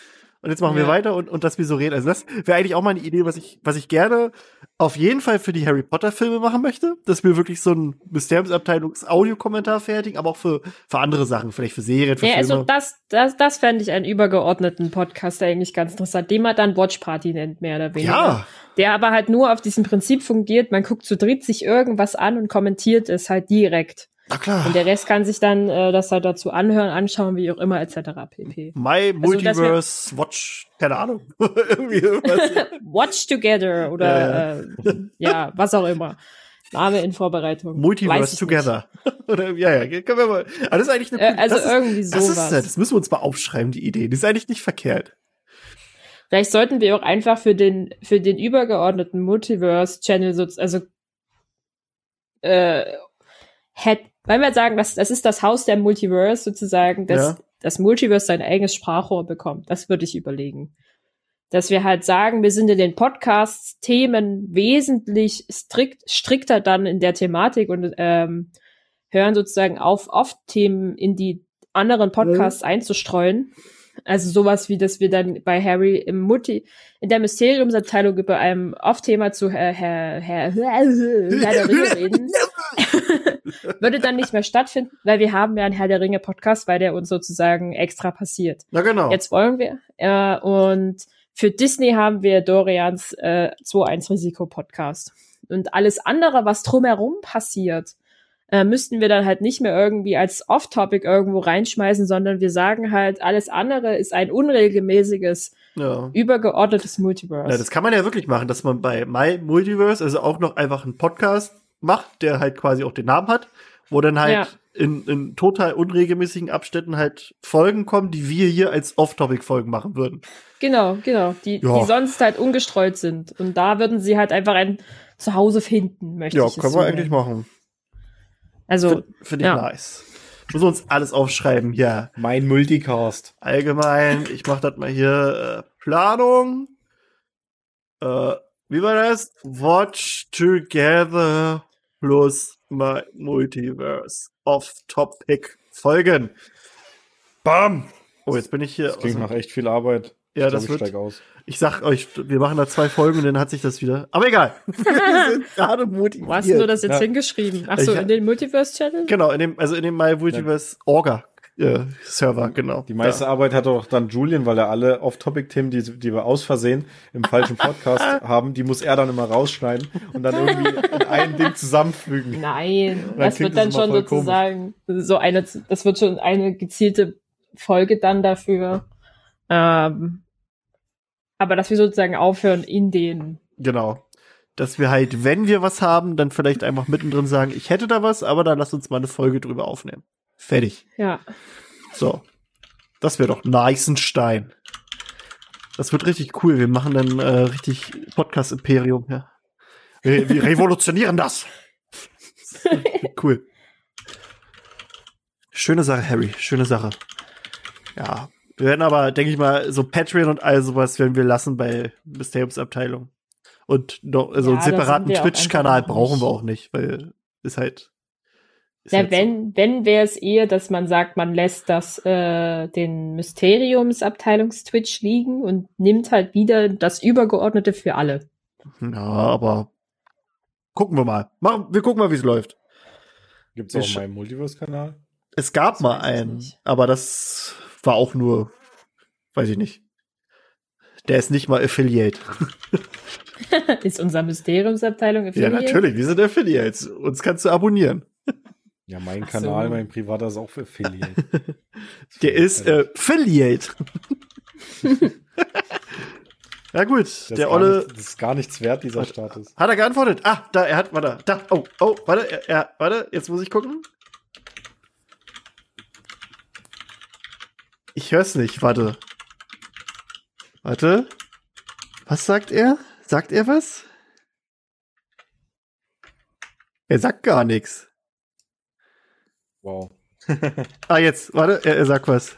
und jetzt machen wir Ja. weiter und, und dass wir so reden. Also das wäre eigentlich auch mal eine Idee, was ich, was ich gerne auf jeden Fall für die Harry Potter Filme machen möchte, dass wir wirklich so ein Mysteriumsabteilungs-Audiokommentar fertigen, aber auch für, für andere Sachen, vielleicht für Serien, für Ja, Filme. also das, das, das fände ich einen übergeordneten Podcast eigentlich ganz interessant, den man dann Watchparty nennt, mehr oder weniger. ja, Der aber halt nur auf diesem Prinzip fungiert, man guckt zu dritt sich irgendwas an und kommentiert es halt direkt. Na klar. Und der Rest kann sich dann äh, das halt dazu anhören, anschauen, wie auch immer, etc. pp. My Also, Multiverse Watch, keine Ahnung. [LAUGHS] Irgendwie. [LAUGHS] Watch Together oder äh, ja, was auch immer. Name in Vorbereitung. Multiverse Together. [LAUGHS] Oder, ja, ja, können wir mal. Aber das ist eigentlich eine Äh, also ist, irgendwie das, ist, sowas. das müssen wir uns mal aufschreiben, die Idee. Die ist eigentlich nicht verkehrt. Vielleicht sollten wir auch einfach für den für den übergeordneten Multiverse Channel so, also äh, hätt, weil wir sagen, das, das ist das Haus der Multiverse sozusagen, dass Ja. das Multiverse sein eigenes Sprachrohr bekommt. Das würde ich überlegen. Dass wir halt sagen, wir sind in den Podcasts Themen wesentlich strikt, strikter dann in der Thematik und ähm, hören sozusagen auf, oft Themen in die anderen Podcasts einzustreuen. Also sowas wie, dass wir dann bei Harry im Multi, in der Mysteriumsabteilung über einem Off-Thema zu Herr, Herr, Herr, Herr der Ringe reden, würde dann nicht mehr stattfinden, weil wir haben ja einen Herr der Ringe Podcast, weil der uns sozusagen extra passiert. Na genau. Jetzt wollen wir, äh, und für Disney haben wir Dorians äh, 2-1 Risiko Podcast. Und alles andere, was drumherum passiert, äh, müssten wir dann halt nicht mehr irgendwie als Off-Topic irgendwo reinschmeißen, sondern wir sagen halt, alles andere ist ein unregelmäßiges, ja. übergeordnetes Multiverse. Ja, das kann man ja wirklich machen, dass man bei My Multiverse also auch noch einfach einen Podcast macht, der halt quasi auch den Namen hat, wo dann halt Ja. in, in total unregelmäßigen Abständen halt Folgen kommen, die wir hier als Off-Topic-Folgen machen würden. Genau, genau. Die, Ja. die sonst halt ungestreut sind. Und da würden sie halt einfach ein Zuhause finden, möchte Ja, ich es können so wir eigentlich nennen. machen. Also, Finde find ich ja. nice. Muss uns alles aufschreiben, ja. Mein Multicast. Allgemein, ich mach das mal hier, äh, Planung. Äh, wie war das? Watch Together plus My Multiverse. Off-Topic Folgen. Bam! Oh, jetzt bin ich hier. Das klingt nach echt viel Arbeit. Ja, Ich das glaub, wird- aus. Ich sag euch, wir machen da zwei Folgen und dann hat sich das wieder. Aber egal. [LAUGHS] wir sind gerade motiviert. wo hast du das jetzt Ja. hingeschrieben? Ach so, Ich- in den Multiverse-Channel? Genau, in dem, also in dem My Multiverse Orga äh, Server, genau. Die meiste Arbeit hat doch dann Julian, weil er alle Off-Topic-Themen, die, die wir aus Versehen im falschen Podcast [LAUGHS] haben, die muss er dann immer rausschneiden und dann irgendwie in ein Ding zusammenfügen. Nein, das wird dann das schon sozusagen so eine, das wird schon eine gezielte Folge dann dafür. Ähm, aber dass wir sozusagen aufhören in den. Genau. Dass wir halt, wenn wir was haben, dann vielleicht einfach mittendrin sagen, ich hätte da was, aber dann lass uns mal eine Folge drüber aufnehmen. Fertig. Ja. So. Das wäre doch Neißenstein. Das wird richtig cool. Wir machen dann äh, richtig Podcast-Imperium, ja. Wir, wir [LAUGHS] revolutionieren das. [LAUGHS] cool. Schöne Sache, Harry. Schöne Sache. Ja. Wir werden aber, denke ich mal, so Patreon und all sowas werden wir lassen bei Mysteriumsabteilung. Und noch, also Ja, einen separaten Twitch-Kanal brauchen wir auch nicht, weil ist halt. Ja, halt so. wenn, wenn wäre es eher, dass man sagt, man lässt das äh, den Mysteriumsabteilungstwitch liegen und nimmt halt wieder das Übergeordnete für alle. Ja, aber gucken wir mal. Machen, wir gucken mal, wie es läuft. Gibt's Wir auch meinen Multiverse-Kanal? Es gab Das mal einen, aber das war auch nur, weiß ich nicht. Der ist nicht mal Affiliate. [LAUGHS] Ist unsere Mysteriumsabteilung Ja, affiliate? natürlich, wir sind Affiliates. Uns kannst du abonnieren. Ja, mein Ach Kanal, so. mein privater ist auch für Affiliate. [LAUGHS] Der ist äh, Affiliate. [LAUGHS] ja gut, Das der Olle nicht, das ist gar nichts wert, dieser Warte. Status. hat er geantwortet. Ah, da, er hat, warte, da, oh, oh, warte, er, er, warte, jetzt muss ich gucken. Ich hör's nicht, warte. Warte. Was sagt er? Sagt er was? Er sagt gar nichts. Wow. [LAUGHS] Ah, jetzt, warte, er, er sagt was.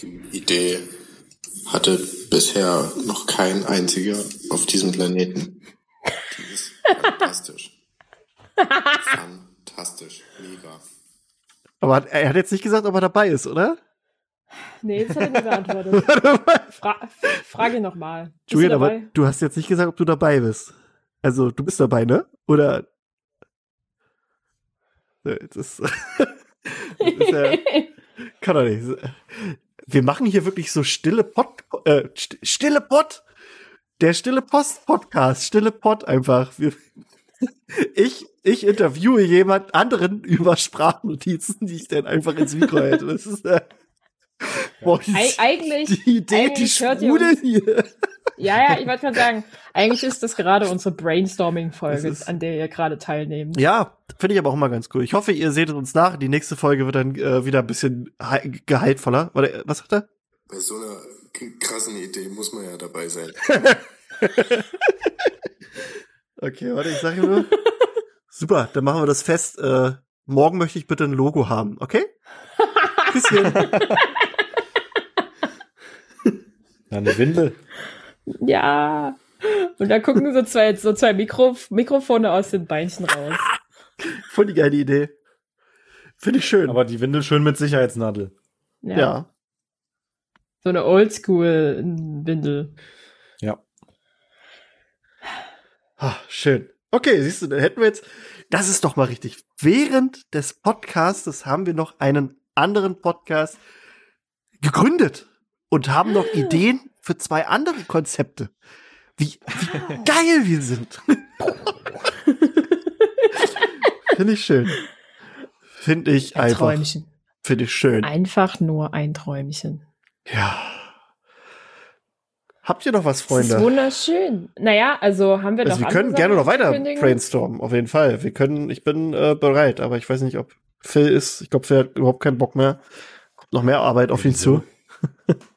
Die Idee hatte bisher noch kein einziger auf diesem Planeten. Die ist fantastisch. Fantastisch. Mega. Aber er hat jetzt nicht gesagt, ob er dabei ist, oder? Nee, das hat er mir beantwortet. [LAUGHS] Fra Frage nochmal. Julian, aber du hast jetzt nicht gesagt, ob du dabei bist. Also, du bist dabei, ne? Oder? Nee, Das, das ist [LAUGHS] ja, kann doch nicht. Wir machen hier wirklich so stille Pod, äh, st stille Pod. Der stille Post Podcast, stille Pod einfach. Wir, ich, ich interviewe jemand anderen über Sprachnotizen, die ich dann einfach ins Mikro halte. Das ist, äh, boah, die, Eig eigentlich, die Idee, die eigentlich sprudelt uns- hier. Ja, ja, ich wollte gerade sagen, eigentlich ist das gerade unsere Brainstorming-Folge, an der ihr gerade teilnehmt. Ja, finde ich aber auch immer ganz cool. Ich hoffe, ihr seht es uns nach. Die nächste Folge wird dann äh, wieder ein bisschen gehaltvoller. Warte, was sagt er? Bei so einer krassen Idee muss man ja dabei sein. [LAUGHS] Okay, warte, ich sage nur. [LAUGHS] Super, dann machen wir das fest. Äh, morgen möchte ich bitte ein Logo haben, okay? Bisschen. [LAUGHS] Eine Windel. Ja. Und da gucken so zwei, so zwei Mikro Mikrofone aus den Beinchen raus. [LAUGHS] Voll die geile Idee. Finde ich schön. Aber die Windel schön mit Sicherheitsnadel. Ja. ja. So eine Oldschool-Windel. Ja. Ah, schön. Okay, siehst du, dann hätten wir jetzt, das ist doch mal richtig. Während des Podcastes haben wir noch einen anderen Podcast gegründet und haben noch [GASPS] Ideen für zwei andere Konzepte. Wie, wie geil wir sind. Finde ich schön. Finde ich Ein einfach. Träumchen. Finde ich schön. Einfach nur ein Träumchen. Ja. Habt ihr noch was, Das ist Freunde? wunderschön. Naja, also haben wir Also noch wir können gerne noch weiter brainstormen, auf jeden Fall. Wir können, ich bin äh, bereit, aber ich weiß nicht, ob Phil ist. Ich glaube, Phil hat überhaupt keinen Bock mehr. Kommt noch mehr Arbeit auf ihn zu. [LAUGHS]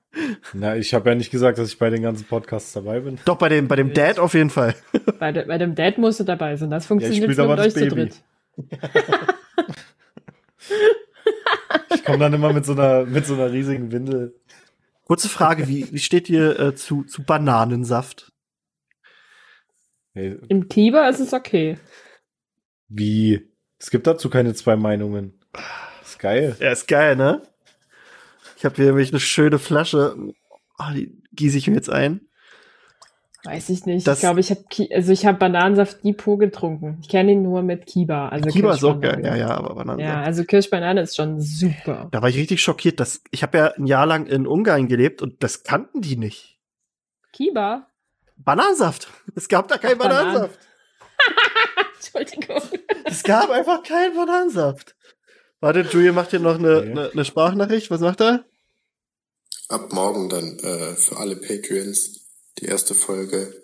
Na, ich habe ja nicht gesagt, dass ich bei den ganzen Podcasts dabei bin. Doch, bei dem, bei dem Dad auf jeden Fall. [LAUGHS] Bei, de, bei dem Dad musst du dabei sein. Das ich funktioniert spiel nur da mit mal euch das zu Baby. dritt. [LAUGHS] Ich komme dann immer mit so einer mit so einer riesigen Windel. Kurze Frage, wie, wie steht ihr äh, zu, zu Bananensaft? Hey, Im Klieber ist es okay. wie? Es gibt dazu keine zwei Meinungen. ist geil. Ja, ist geil, ne? Ich habe hier nämlich eine schöne Flasche. Ah, die gieße ich mir jetzt ein. Weiß ich nicht. Das- ich glaube, ich habe also ich habe Bananensaft nie pur getrunken. Ich kenne ihn nur mit Kiba. Also Kiba ist auch geil. Ja, ja, aber Bananensaft. Ja, also Kirschbanane ist schon super. Da war ich richtig schockiert. Dass, ich habe ja ein Jahr lang in Ungarn gelebt und das kannten die nicht. Kiba? Bananensaft. Es gab da keinen. Bananensaft. [LAUGHS] Entschuldigung. Es gab einfach keinen Bananensaft. Warte, Julian macht hier noch eine, Okay. eine, eine Sprachnachricht. Was macht er? Ab morgen dann äh, für alle Patreons die erste Folge.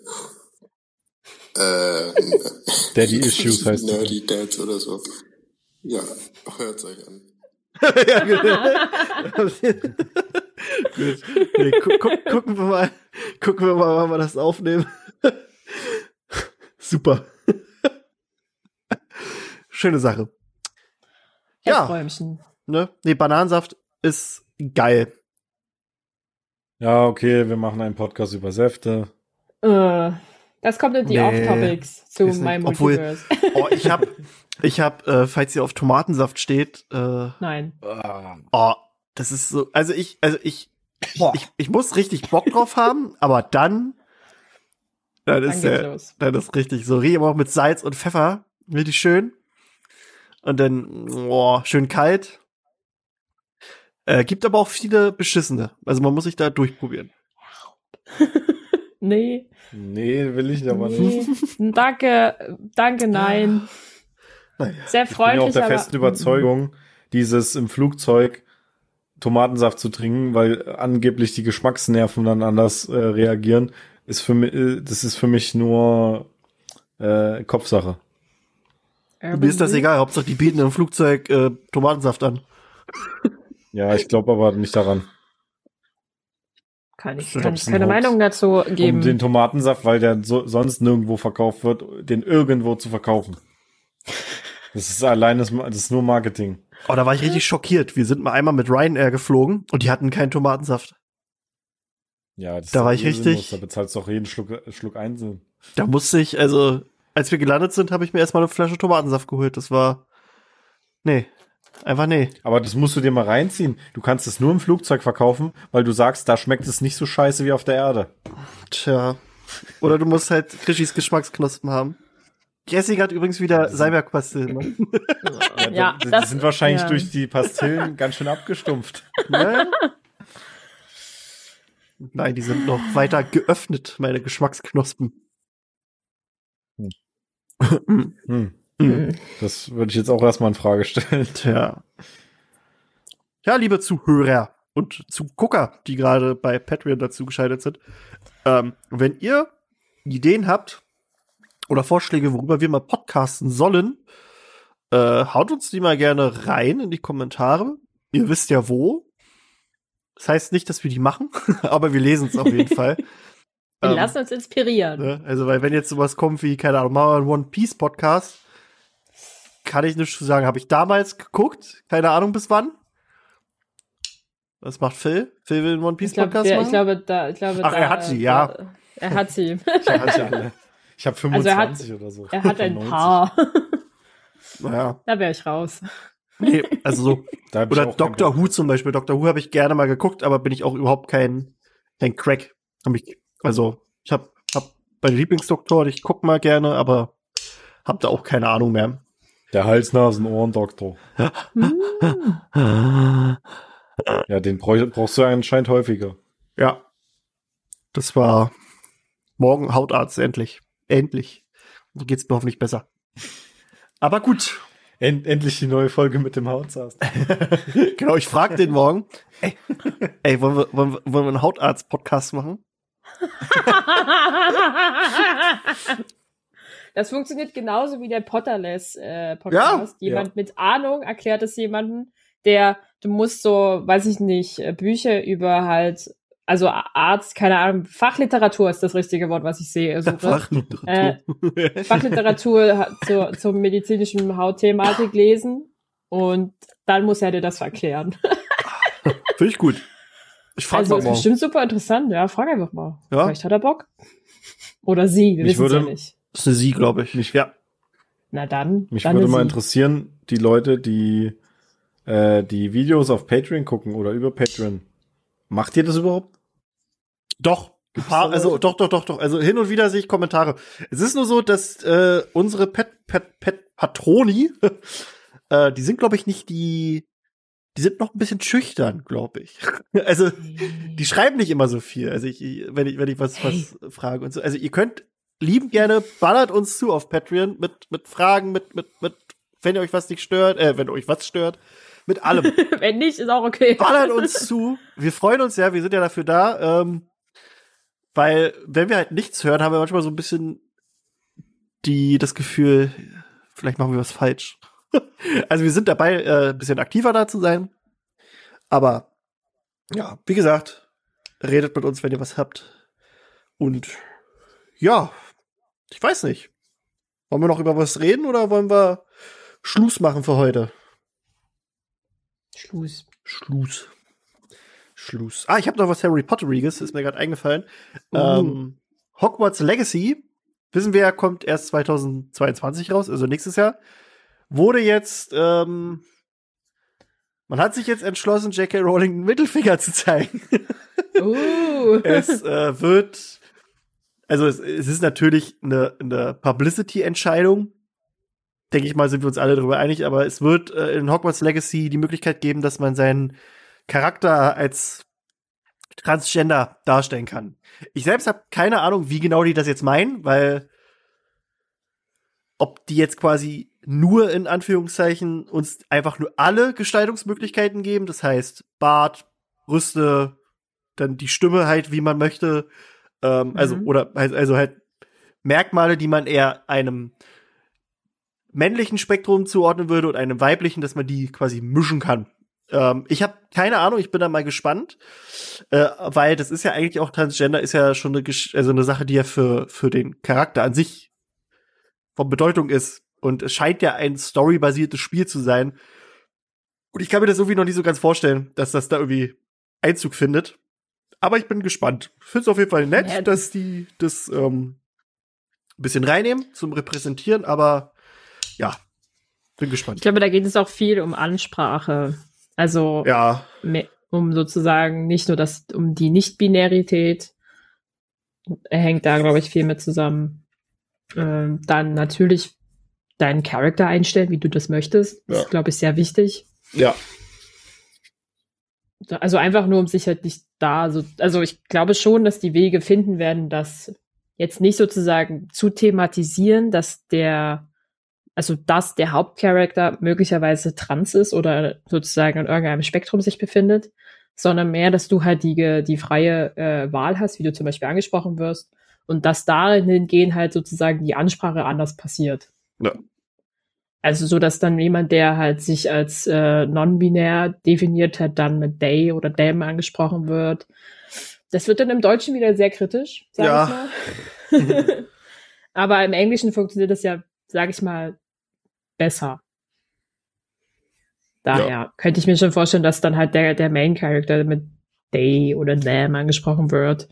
Äh, [LAUGHS] Daddy [LAUGHS] Issues heißt die. Nerdy Dads oder so. Ja, hört's euch an. [LAUGHS] ja, gut. gut. Nee, gu guck, gucken wir mal, gucken wir mal, wann wir das aufnehmen. Super. Schöne Sache. Ja. Träumchen. Ne? Nee, Bananensaft ist geil. Ja, okay, wir machen einen Podcast über Säfte. Äh, das kommt in die Nee, Off-Topics zu meinem Obwohl- Multiverse. Oh, ich hab, [LAUGHS] ich hab, äh, falls ihr auf Tomatensaft steht, äh, Nein. Ah, oh, das ist so, also ich, also ich, ich, ich muss richtig Bock drauf haben, aber dann, dann Dann ist der, los. dann ist richtig so, aber auch mit Salz und Pfeffer, richtig schön. Und dann, boah, schön kalt. Äh, gibt aber auch viele beschissene. Also man muss sich da durchprobieren. [LAUGHS] Nee. Nee, will ich aber nicht. nee. danke, danke, nein. Naja. Sehr Ich bin ja freundlich, auch der festen Überzeugung, dieses im Flugzeug Tomatensaft zu trinken, weil angeblich die Geschmacksnerven dann anders äh, reagieren, ist für mich, äh, das ist für mich nur äh, Kopfsache. Mir ist das egal, Hauptsache die bieten im Flugzeug äh, Tomatensaft an. [LAUGHS] Ja, ich glaube aber nicht daran. Kann ich, Ich kann ich keine. Meinung dazu geben. Um den Tomatensaft, weil der so, sonst nirgendwo verkauft wird, den irgendwo zu verkaufen. Das ist allein das, das ist nur Marketing. Oh, da war ich richtig schockiert. Wir sind mal einmal mit Ryanair geflogen und die hatten keinen Tomatensaft. Ja, das Da ist war doch ich richtig- Da bezahlst du doch jeden Schluck, Schluck einzeln. Da musste ich, also, als wir gelandet sind, habe ich mir erstmal eine Flasche Tomatensaft geholt. Das war. Nee. Einfach nee. Aber das musst du dir mal reinziehen. Du kannst es nur im Flugzeug verkaufen, weil du sagst, da schmeckt es nicht so scheiße wie auf der Erde. Tja. Oder du musst halt Krischis Geschmacksknospen haben. Jessica hat übrigens wieder Seiberg-Pastillen. Ne? ja, die, die das sind wahrscheinlich ja. durch die Pastillen ganz schön abgestumpft. Ne? Nein, die sind noch weiter geöffnet, meine Geschmacksknospen. Hm. Hm. Das würde ich jetzt auch erstmal in Frage stellen. [LAUGHS] Tja. Ja, liebe Zuhörer und Zugucker, die gerade bei Patreon dazu geschaltet sind. Ähm, wenn ihr Ideen habt oder Vorschläge, worüber wir mal podcasten sollen, äh, haut uns die mal gerne rein in die Kommentare. Ihr wisst ja wo. Das heißt nicht, dass wir die machen, [LAUGHS] aber wir lesen es auf jeden [LAUGHS] Fall. Wir Ähm, lassen uns inspirieren. Ne? Also, weil wenn jetzt sowas kommt wie, keine Ahnung, machen wir einen One Piece Podcast, kann ich nicht zu sagen. Habe ich damals geguckt, keine Ahnung bis wann. Was macht Phil? Phil will einen One Piece Ich Podcast ich machen? glaube, da, ich glaube, Ach, da, er hat sie, ja. Da, er hat sie. [LAUGHS] Ich habe Also er hat- 25 oder so. Er hat ein 90. paar. [LAUGHS] naja, da wäre ich raus. nee, also so. [LAUGHS] Ich Oder Doctor Bock. Who zum Beispiel. Doctor Who habe ich gerne mal geguckt, aber bin ich auch überhaupt kein, kein Crack. Hab ich, also, ich habe hab meine Lieblingsdoktor, ich guck mal gerne, aber hab da auch keine Ahnung mehr. Der Hals-Nasen-Ohren-Doktor. Ja, den brauch, brauchst du anscheinend häufiger. Ja. Das war morgen Hautarzt, endlich. Endlich. So geht's mir hoffentlich besser. Aber gut. End, endlich die neue Folge mit dem Hausarzt. [LAUGHS] Genau, ich frage den morgen. Ey, [LAUGHS] ey wollen, wir, wollen, wir, wollen wir einen Hautarzt-Podcast machen? [LAUGHS] Das funktioniert genauso wie der Potterless äh, Podcast. Ja, Jemand mit Ahnung erklärt es jemanden, der, du musst so, weiß ich nicht, äh, Bücher über halt, also Arzt, keine Ahnung, Fachliteratur ist das richtige Wort, was ich sehe. suche. Fachliteratur. Fachliteratur hat zur, zur medizinischen Hautthematik lesen und dann muss er dir das erklären. Finde ich gut. Ich frage Also mal ist morgen. bestimmt super interessant, ja, frag einfach mal. Ja. Vielleicht hat er Bock. Oder sie, wir wissen es ja würde- nicht. Das ist eine Sie, glaube ich. Mich- ja. Na dann. Mich dann würde mal sie. interessieren, die Leute, die äh, die Videos auf Patreon gucken oder über Patreon. Macht ihr das überhaupt? Doch. Paar, also doch, doch, doch, doch. Also hin und wieder sehe ich Kommentare. Es ist nur so, dass äh, unsere Pet, Pet, Pet Patroni, [LAUGHS] äh, die sind, glaube ich, nicht die. Die sind noch ein bisschen schüchtern, glaube ich. [LAUGHS] Also die schreiben nicht immer so viel. Also ich, ich- wenn ich, wenn ich was, was frage und so. Also ihr könnt lieben gerne, ballert uns zu auf Patreon mit, mit Fragen, mit, mit, mit, wenn ihr euch was nicht stört, äh, wenn euch was stört, mit allem. [LAUGHS] Wenn nicht, ist auch okay. ballert [LAUGHS] uns zu. Wir freuen uns ja, wir sind ja dafür da. Ähm, weil, wenn wir halt nichts hören, haben wir manchmal so ein bisschen die, das Gefühl, vielleicht machen wir was falsch. [LAUGHS] also wir sind dabei, äh, ein bisschen aktiver da zu sein. Aber ja, wie gesagt, redet mit uns, wenn ihr was habt. Und ja, ich weiß nicht. Wollen wir noch über was reden oder wollen wir Schluss machen für heute? Schluss. Schluss. Schluss. Ah, ich habe noch was Harry Potteriges, ist mir gerade eingefallen. Uh. Ähm, Hogwarts Legacy, wissen wir kommt erst 2022 raus, also nächstes Jahr. Wurde jetzt, ähm, man hat sich jetzt entschlossen, J.K. Rowling einen Mittelfinger zu zeigen. [LAUGHS] Uh. [LAUGHS] es äh, wird, also es, es ist natürlich eine, eine Publicity-Entscheidung. denke ich mal, sind wir uns alle darüber einig, aber es wird äh, in Hogwarts Legacy die Möglichkeit geben, dass man seinen Charakter als Transgender darstellen kann. Ich selbst habe keine Ahnung, wie genau die das jetzt meinen, weil ob die jetzt quasi nur in Anführungszeichen uns einfach nur alle Gestaltungsmöglichkeiten geben, das heißt Bart, Rüste, dann die Stimme halt, wie man möchte, ähm, also Mhm. oder halt- also halt Merkmale, die man eher einem männlichen Spektrum zuordnen würde und einem weiblichen, dass man die quasi mischen kann. Ähm, ich habe keine Ahnung, ich bin da mal gespannt, äh, weil das ist ja eigentlich auch Transgender ist ja schon eine, also eine Sache, die ja für für den Charakter an sich von Bedeutung ist und es scheint ja ein storybasiertes Spiel zu sein. Und ich kann mir das irgendwie noch nicht so ganz vorstellen, dass das da irgendwie Einzug findet. Aber ich bin gespannt. Ich finde es auf jeden Fall nett, Ja. dass die das ähm, ein bisschen reinnehmen zum Repräsentieren, aber ja, bin Ich gespannt. glaube, da geht es auch viel um Ansprache. Also Ja, um sozusagen nicht nur das, um die Nicht-Binarität hängt da, glaube ich, viel mit zusammen. Ähm, dann natürlich deinen Charakter einstellen, wie du das möchtest. Das Ja. ist, glaube ich, sehr wichtig. ja, Also einfach nur, um sich halt nicht da so, also ich glaube schon, dass die Wege finden werden, das jetzt nicht sozusagen zu thematisieren, dass der, also dass der Hauptcharakter möglicherweise trans ist oder sozusagen in irgendeinem Spektrum sich befindet, sondern mehr, dass du halt die, die freie äh, Wahl hast, wie du zum Beispiel angesprochen wirst, und dass darin hingehen halt sozusagen die Ansprache anders passiert. Ja. Also so, dass dann jemand, der halt sich als äh, non-binär definiert hat, dann mit they oder them angesprochen wird. Das wird dann im Deutschen wieder sehr kritisch, sag Ja. ich mal. [LAUGHS] Aber im Englischen funktioniert das ja, sag ich mal, besser. Daher könnte ich mir schon vorstellen, dass dann halt der, der Main Character mit they oder them angesprochen wird,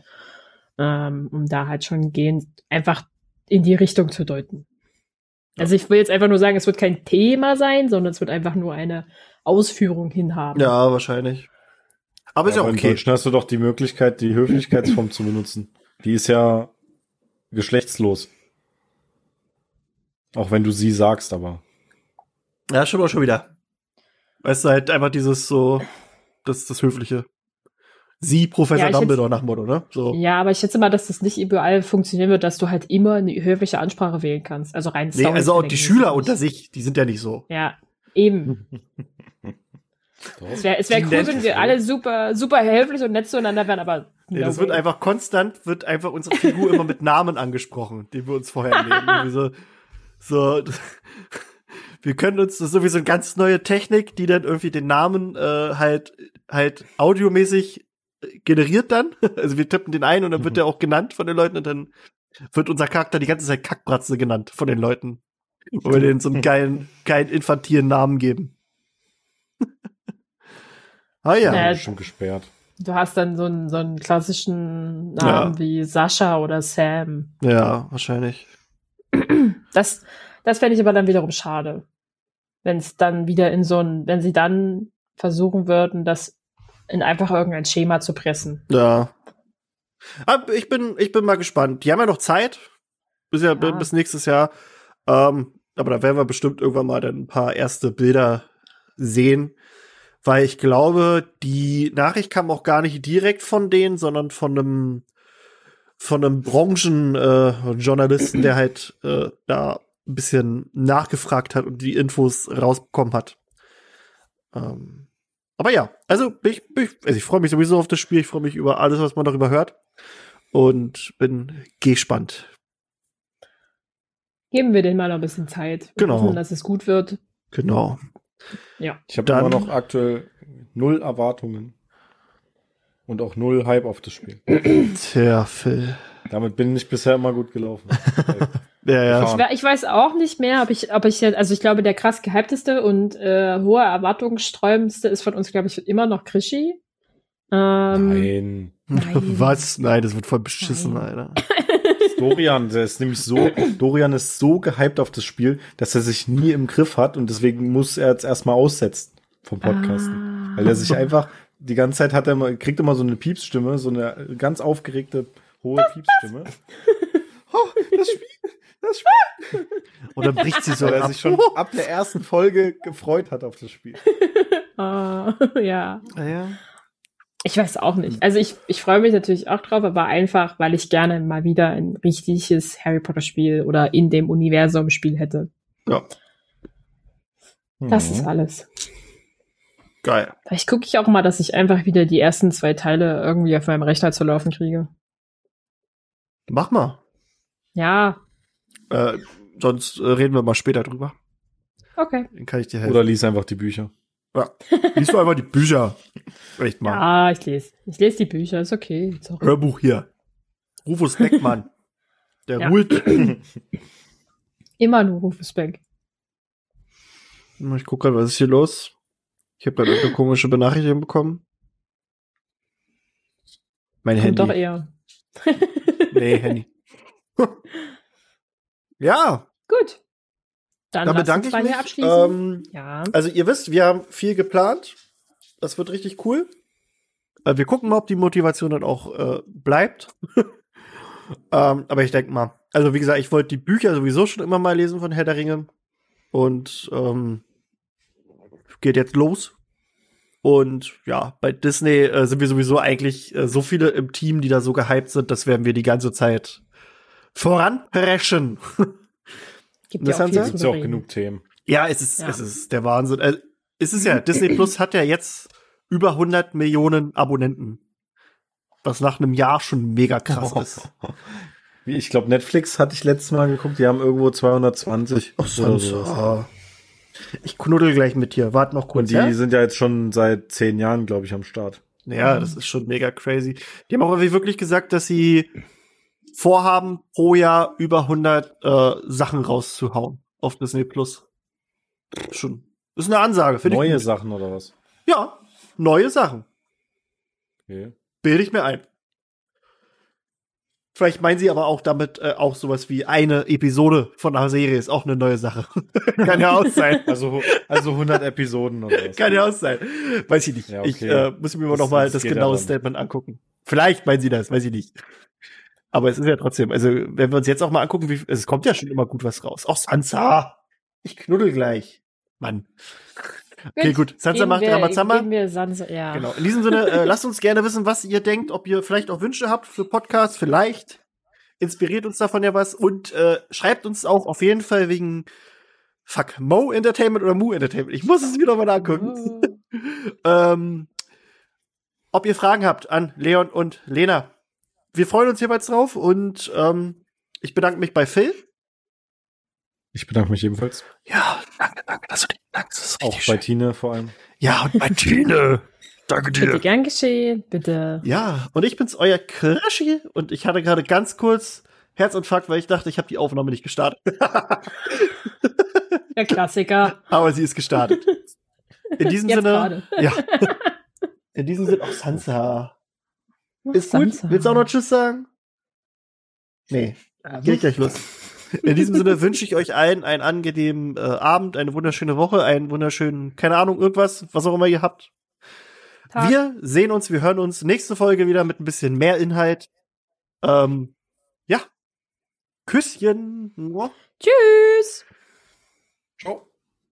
ähm, um da halt schon gehend einfach in die Richtung zu deuten. Also ich will jetzt einfach nur sagen, es wird kein Thema sein, sondern es wird einfach nur eine Ausführung hinhaben. ja, wahrscheinlich. Aber ist ja okay. Deutschen hast du doch die Möglichkeit, die Höflichkeitsform zu benutzen. Die ist ja geschlechtslos. Auch wenn du sie sagst, aber. Ja, stimmt auch schon wieder. Weißt du, halt einfach dieses so, das das Höfliche. Sie, Professor Ja, Dumbledore nach dem Motto, ne? So. Ja, aber ich schätze mal, dass das nicht überall funktionieren wird, dass du halt immer eine höfliche Ansprache wählen kannst. Also rein Nee, also auch die Schüler nicht. unter sich, die sind ja nicht so. Ja, eben. [LAUGHS] Es wäre es wär Die cool, wenn wir alle super, super höflich und nett zueinander wären, aber Nee, no das wird einfach konstant, wird einfach unsere Figur immer mit Namen angesprochen, den wir uns vorher nehmen. [LAUGHS] So, so, [LAUGHS] wir können uns, das ist sowieso eine ganz neue Technik, die dann irgendwie den Namen äh, halt, halt audiomäßig generiert dann. [LAUGHS] Also wir tippen den ein und dann wird Mhm. der auch genannt von den Leuten und dann wird unser Charakter die ganze Zeit Kackbratze genannt von den Leuten. Wo wir denen so einen geilen, [LAUGHS] geilen infantilen Namen geben. [LAUGHS] ah ja. Ja. Ja, schon gesperrt. Du hast dann so einen, so einen klassischen Namen Ja. wie Sascha oder Sam. Ja, wahrscheinlich. [CLEARS THROAT] Das, das fände ich aber dann wiederum schade. Wenn es dann wieder in so ein, wenn sie dann versuchen würden, das in einfach irgendein Schema zu pressen. Ja. Aber ich bin, ich bin mal gespannt. Die haben ja noch Zeit. Bis, ja, Ja. bis nächstes Jahr. Ähm, aber da werden wir bestimmt irgendwann mal dann ein paar erste Bilder sehen. Weil ich glaube, die Nachricht kam auch gar nicht direkt von denen, sondern von einem von einem Branchenjournalisten, äh, der halt äh, da ein bisschen nachgefragt hat und die Infos rausbekommen hat. Ähm, aber ja, also ich, ich, also ich freue mich sowieso auf das Spiel. Ich freue mich über alles, was man darüber hört. Und bin gespannt. Geben wir denen mal noch ein bisschen Zeit. Genau. Hoffen, dass es gut wird. Genau. Ich habe immer noch aktuell null Erwartungen. Und auch null Hype auf das Spiel. Tja, Phil. Damit bin ich bisher immer gut gelaufen. [LAUGHS] Ja, ja. Ich, ich weiß auch nicht mehr, ob ich, ob ich jetzt, also ich glaube, der krass gehypteste und äh, hohe Erwartungssträubendste ist von uns, glaube ich, immer noch Krischi. Ähm, Nein. Nein. [LAUGHS] Was? Nein, das wird voll beschissen, Nein. Alter. [LAUGHS] Dorian, der ist nämlich so, Dorian ist so gehypt auf das Spiel, dass er sich nie im Griff hat und deswegen muss er jetzt erstmal aussetzen vom Podcasten. Ah. Weil er sich einfach, die ganze Zeit hat er immer, kriegt immer so eine Piepsstimme, so eine ganz aufgeregte, hohe Piepsstimme. oh, [LAUGHS] das Spiel, Das Spiel. Und dann bricht sie so Weil er ab. sich schon [LAUGHS] ab der ersten Folge gefreut hat auf das Spiel. [LAUGHS] Ah, ja. Ah, ja. Ich weiß auch nicht. Also ich, ich freue mich natürlich auch drauf, aber einfach, weil ich gerne mal wieder ein richtiges Harry Potter Spiel oder in dem Universum Spiel hätte. ja, Das Mhm. ist alles. geil. Vielleicht gucke ich auch mal, dass ich einfach wieder die ersten zwei Teile irgendwie auf meinem Rechner zu laufen kriege. Mach mal. Ja, Äh, sonst äh, reden wir mal später drüber. okay. Dann kann ich dir helfen. Oder lies einfach die Bücher. ja. Liest du einfach die Bücher. Echt mal. Ja, ich lese. Ich lese die Bücher, ist okay. Ist auch Hörbuch hier. Rufus Beckmann. Der Ja. ruht. immer nur Rufus Beck. Ich gucke gerade, was ist hier los? Ich habe gerade eine komische Benachrichtigung bekommen. Mein Kommt Handy. doch eher. Nee, [LAUGHS] Handy. ja, Gut. Dann dann bedanke ich mich. abschließen. Ähm, ja. also ihr wisst, wir haben viel geplant. Das wird richtig cool. Äh, wir gucken mal, ob die Motivation dann auch äh, bleibt. [LAUGHS] ähm, aber ich denke mal, also wie gesagt, ich wollte die Bücher sowieso schon immer mal lesen von Herr der Ringe. Und ähm, geht jetzt los. Und ja, bei Disney äh, sind wir sowieso eigentlich äh, so viele im Team, die da so gehypt sind, das werden wir die ganze Zeit voranpreschen. [LAUGHS] Gibt das ja auch Gibt's ja auch genug Themen. Ja, es ist, Ja. es ist der Wahnsinn. Äh, es ist ja, Disney Plus hat ja jetzt über 100 Millionen Abonnenten. Was nach einem Jahr schon mega krass ist. [LAUGHS] Wie, Ich glaube, Netflix hatte ich letztes Mal geguckt, die haben irgendwo 220 Ach, oder ah. Ich knuddel gleich mit dir. Warte noch kurz. Und die ja? sind ja jetzt schon seit zehn Jahren, glaube ich, am Start. ja, das ist schon mega crazy. Die haben auch irgendwie wirklich gesagt, dass sie vorhaben, pro Jahr über 100 äh, Sachen rauszuhauen auf Disney Plus. Schon. Das ist eine Ansage. finde ich Neue. Sachen oder was? Ja, neue Sachen. Okay. Bilde ich mir ein. Vielleicht meinen sie aber auch damit äh, auch sowas wie eine Episode von einer Serie ist auch eine neue Sache. [LAUGHS] Kann ja auch sein. Also, also 100 Episoden oder was? Kann ja auch sein. Weiß ich nicht. Ja, okay. Ich äh, muss mir Das- noch mal das das genaue ja dann. Statement angucken. Vielleicht meinen sie das, weiß ich nicht. Aber es ist ja trotzdem, also wenn wir uns jetzt auch mal angucken, wie, es kommt ja schon immer gut was raus. Auch Sansa. Ich knuddel gleich. Mann. Okay, gut. Sansa macht Ramazamba. geben wir Sansa, ja. Genau. In diesem Sinne, äh, lasst uns gerne wissen, was ihr denkt, ob ihr vielleicht auch Wünsche habt für Podcasts, vielleicht inspiriert uns davon ja was und äh, schreibt uns auch auf jeden Fall wegen Fuck Mo Entertainment oder Mu Entertainment. Ich muss es mir noch mal angucken. Oh. [LAUGHS] ähm, ob ihr Fragen habt an Leon und Lena. Wir freuen uns jeweils drauf und ähm, ich bedanke mich bei Phil. Ich bedanke mich ebenfalls. Ja, danke, danke, dass du dich bedankst. Das ist Auch bei schön. Tine vor allem. Ja, und bei Tine. [LAUGHS] danke Bitte gern geschehen, bitte. Ja, und ich bin's, euer Crashy. Und ich hatte gerade ganz kurz Herzinfarkt, weil ich dachte, ich habe die Aufnahme nicht gestartet. [LAUGHS] Der Klassiker. Aber sie ist gestartet. In diesem Jetzt Sinne. gerade. Ja. In diesem Sinne, auch Sansa. Ist Sansa. gut. Willst du auch noch Tschüss sagen? Nee, geht gleich los. In diesem Sinne wünsche ich euch allen einen angenehmen äh, Abend, eine wunderschöne Woche, einen wunderschönen, keine Ahnung, irgendwas, was auch immer ihr habt. Tag. Wir sehen uns, wir hören uns nächste Folge wieder mit ein bisschen mehr Inhalt. Ähm, ja. Küsschen. Tschüss. Ciao.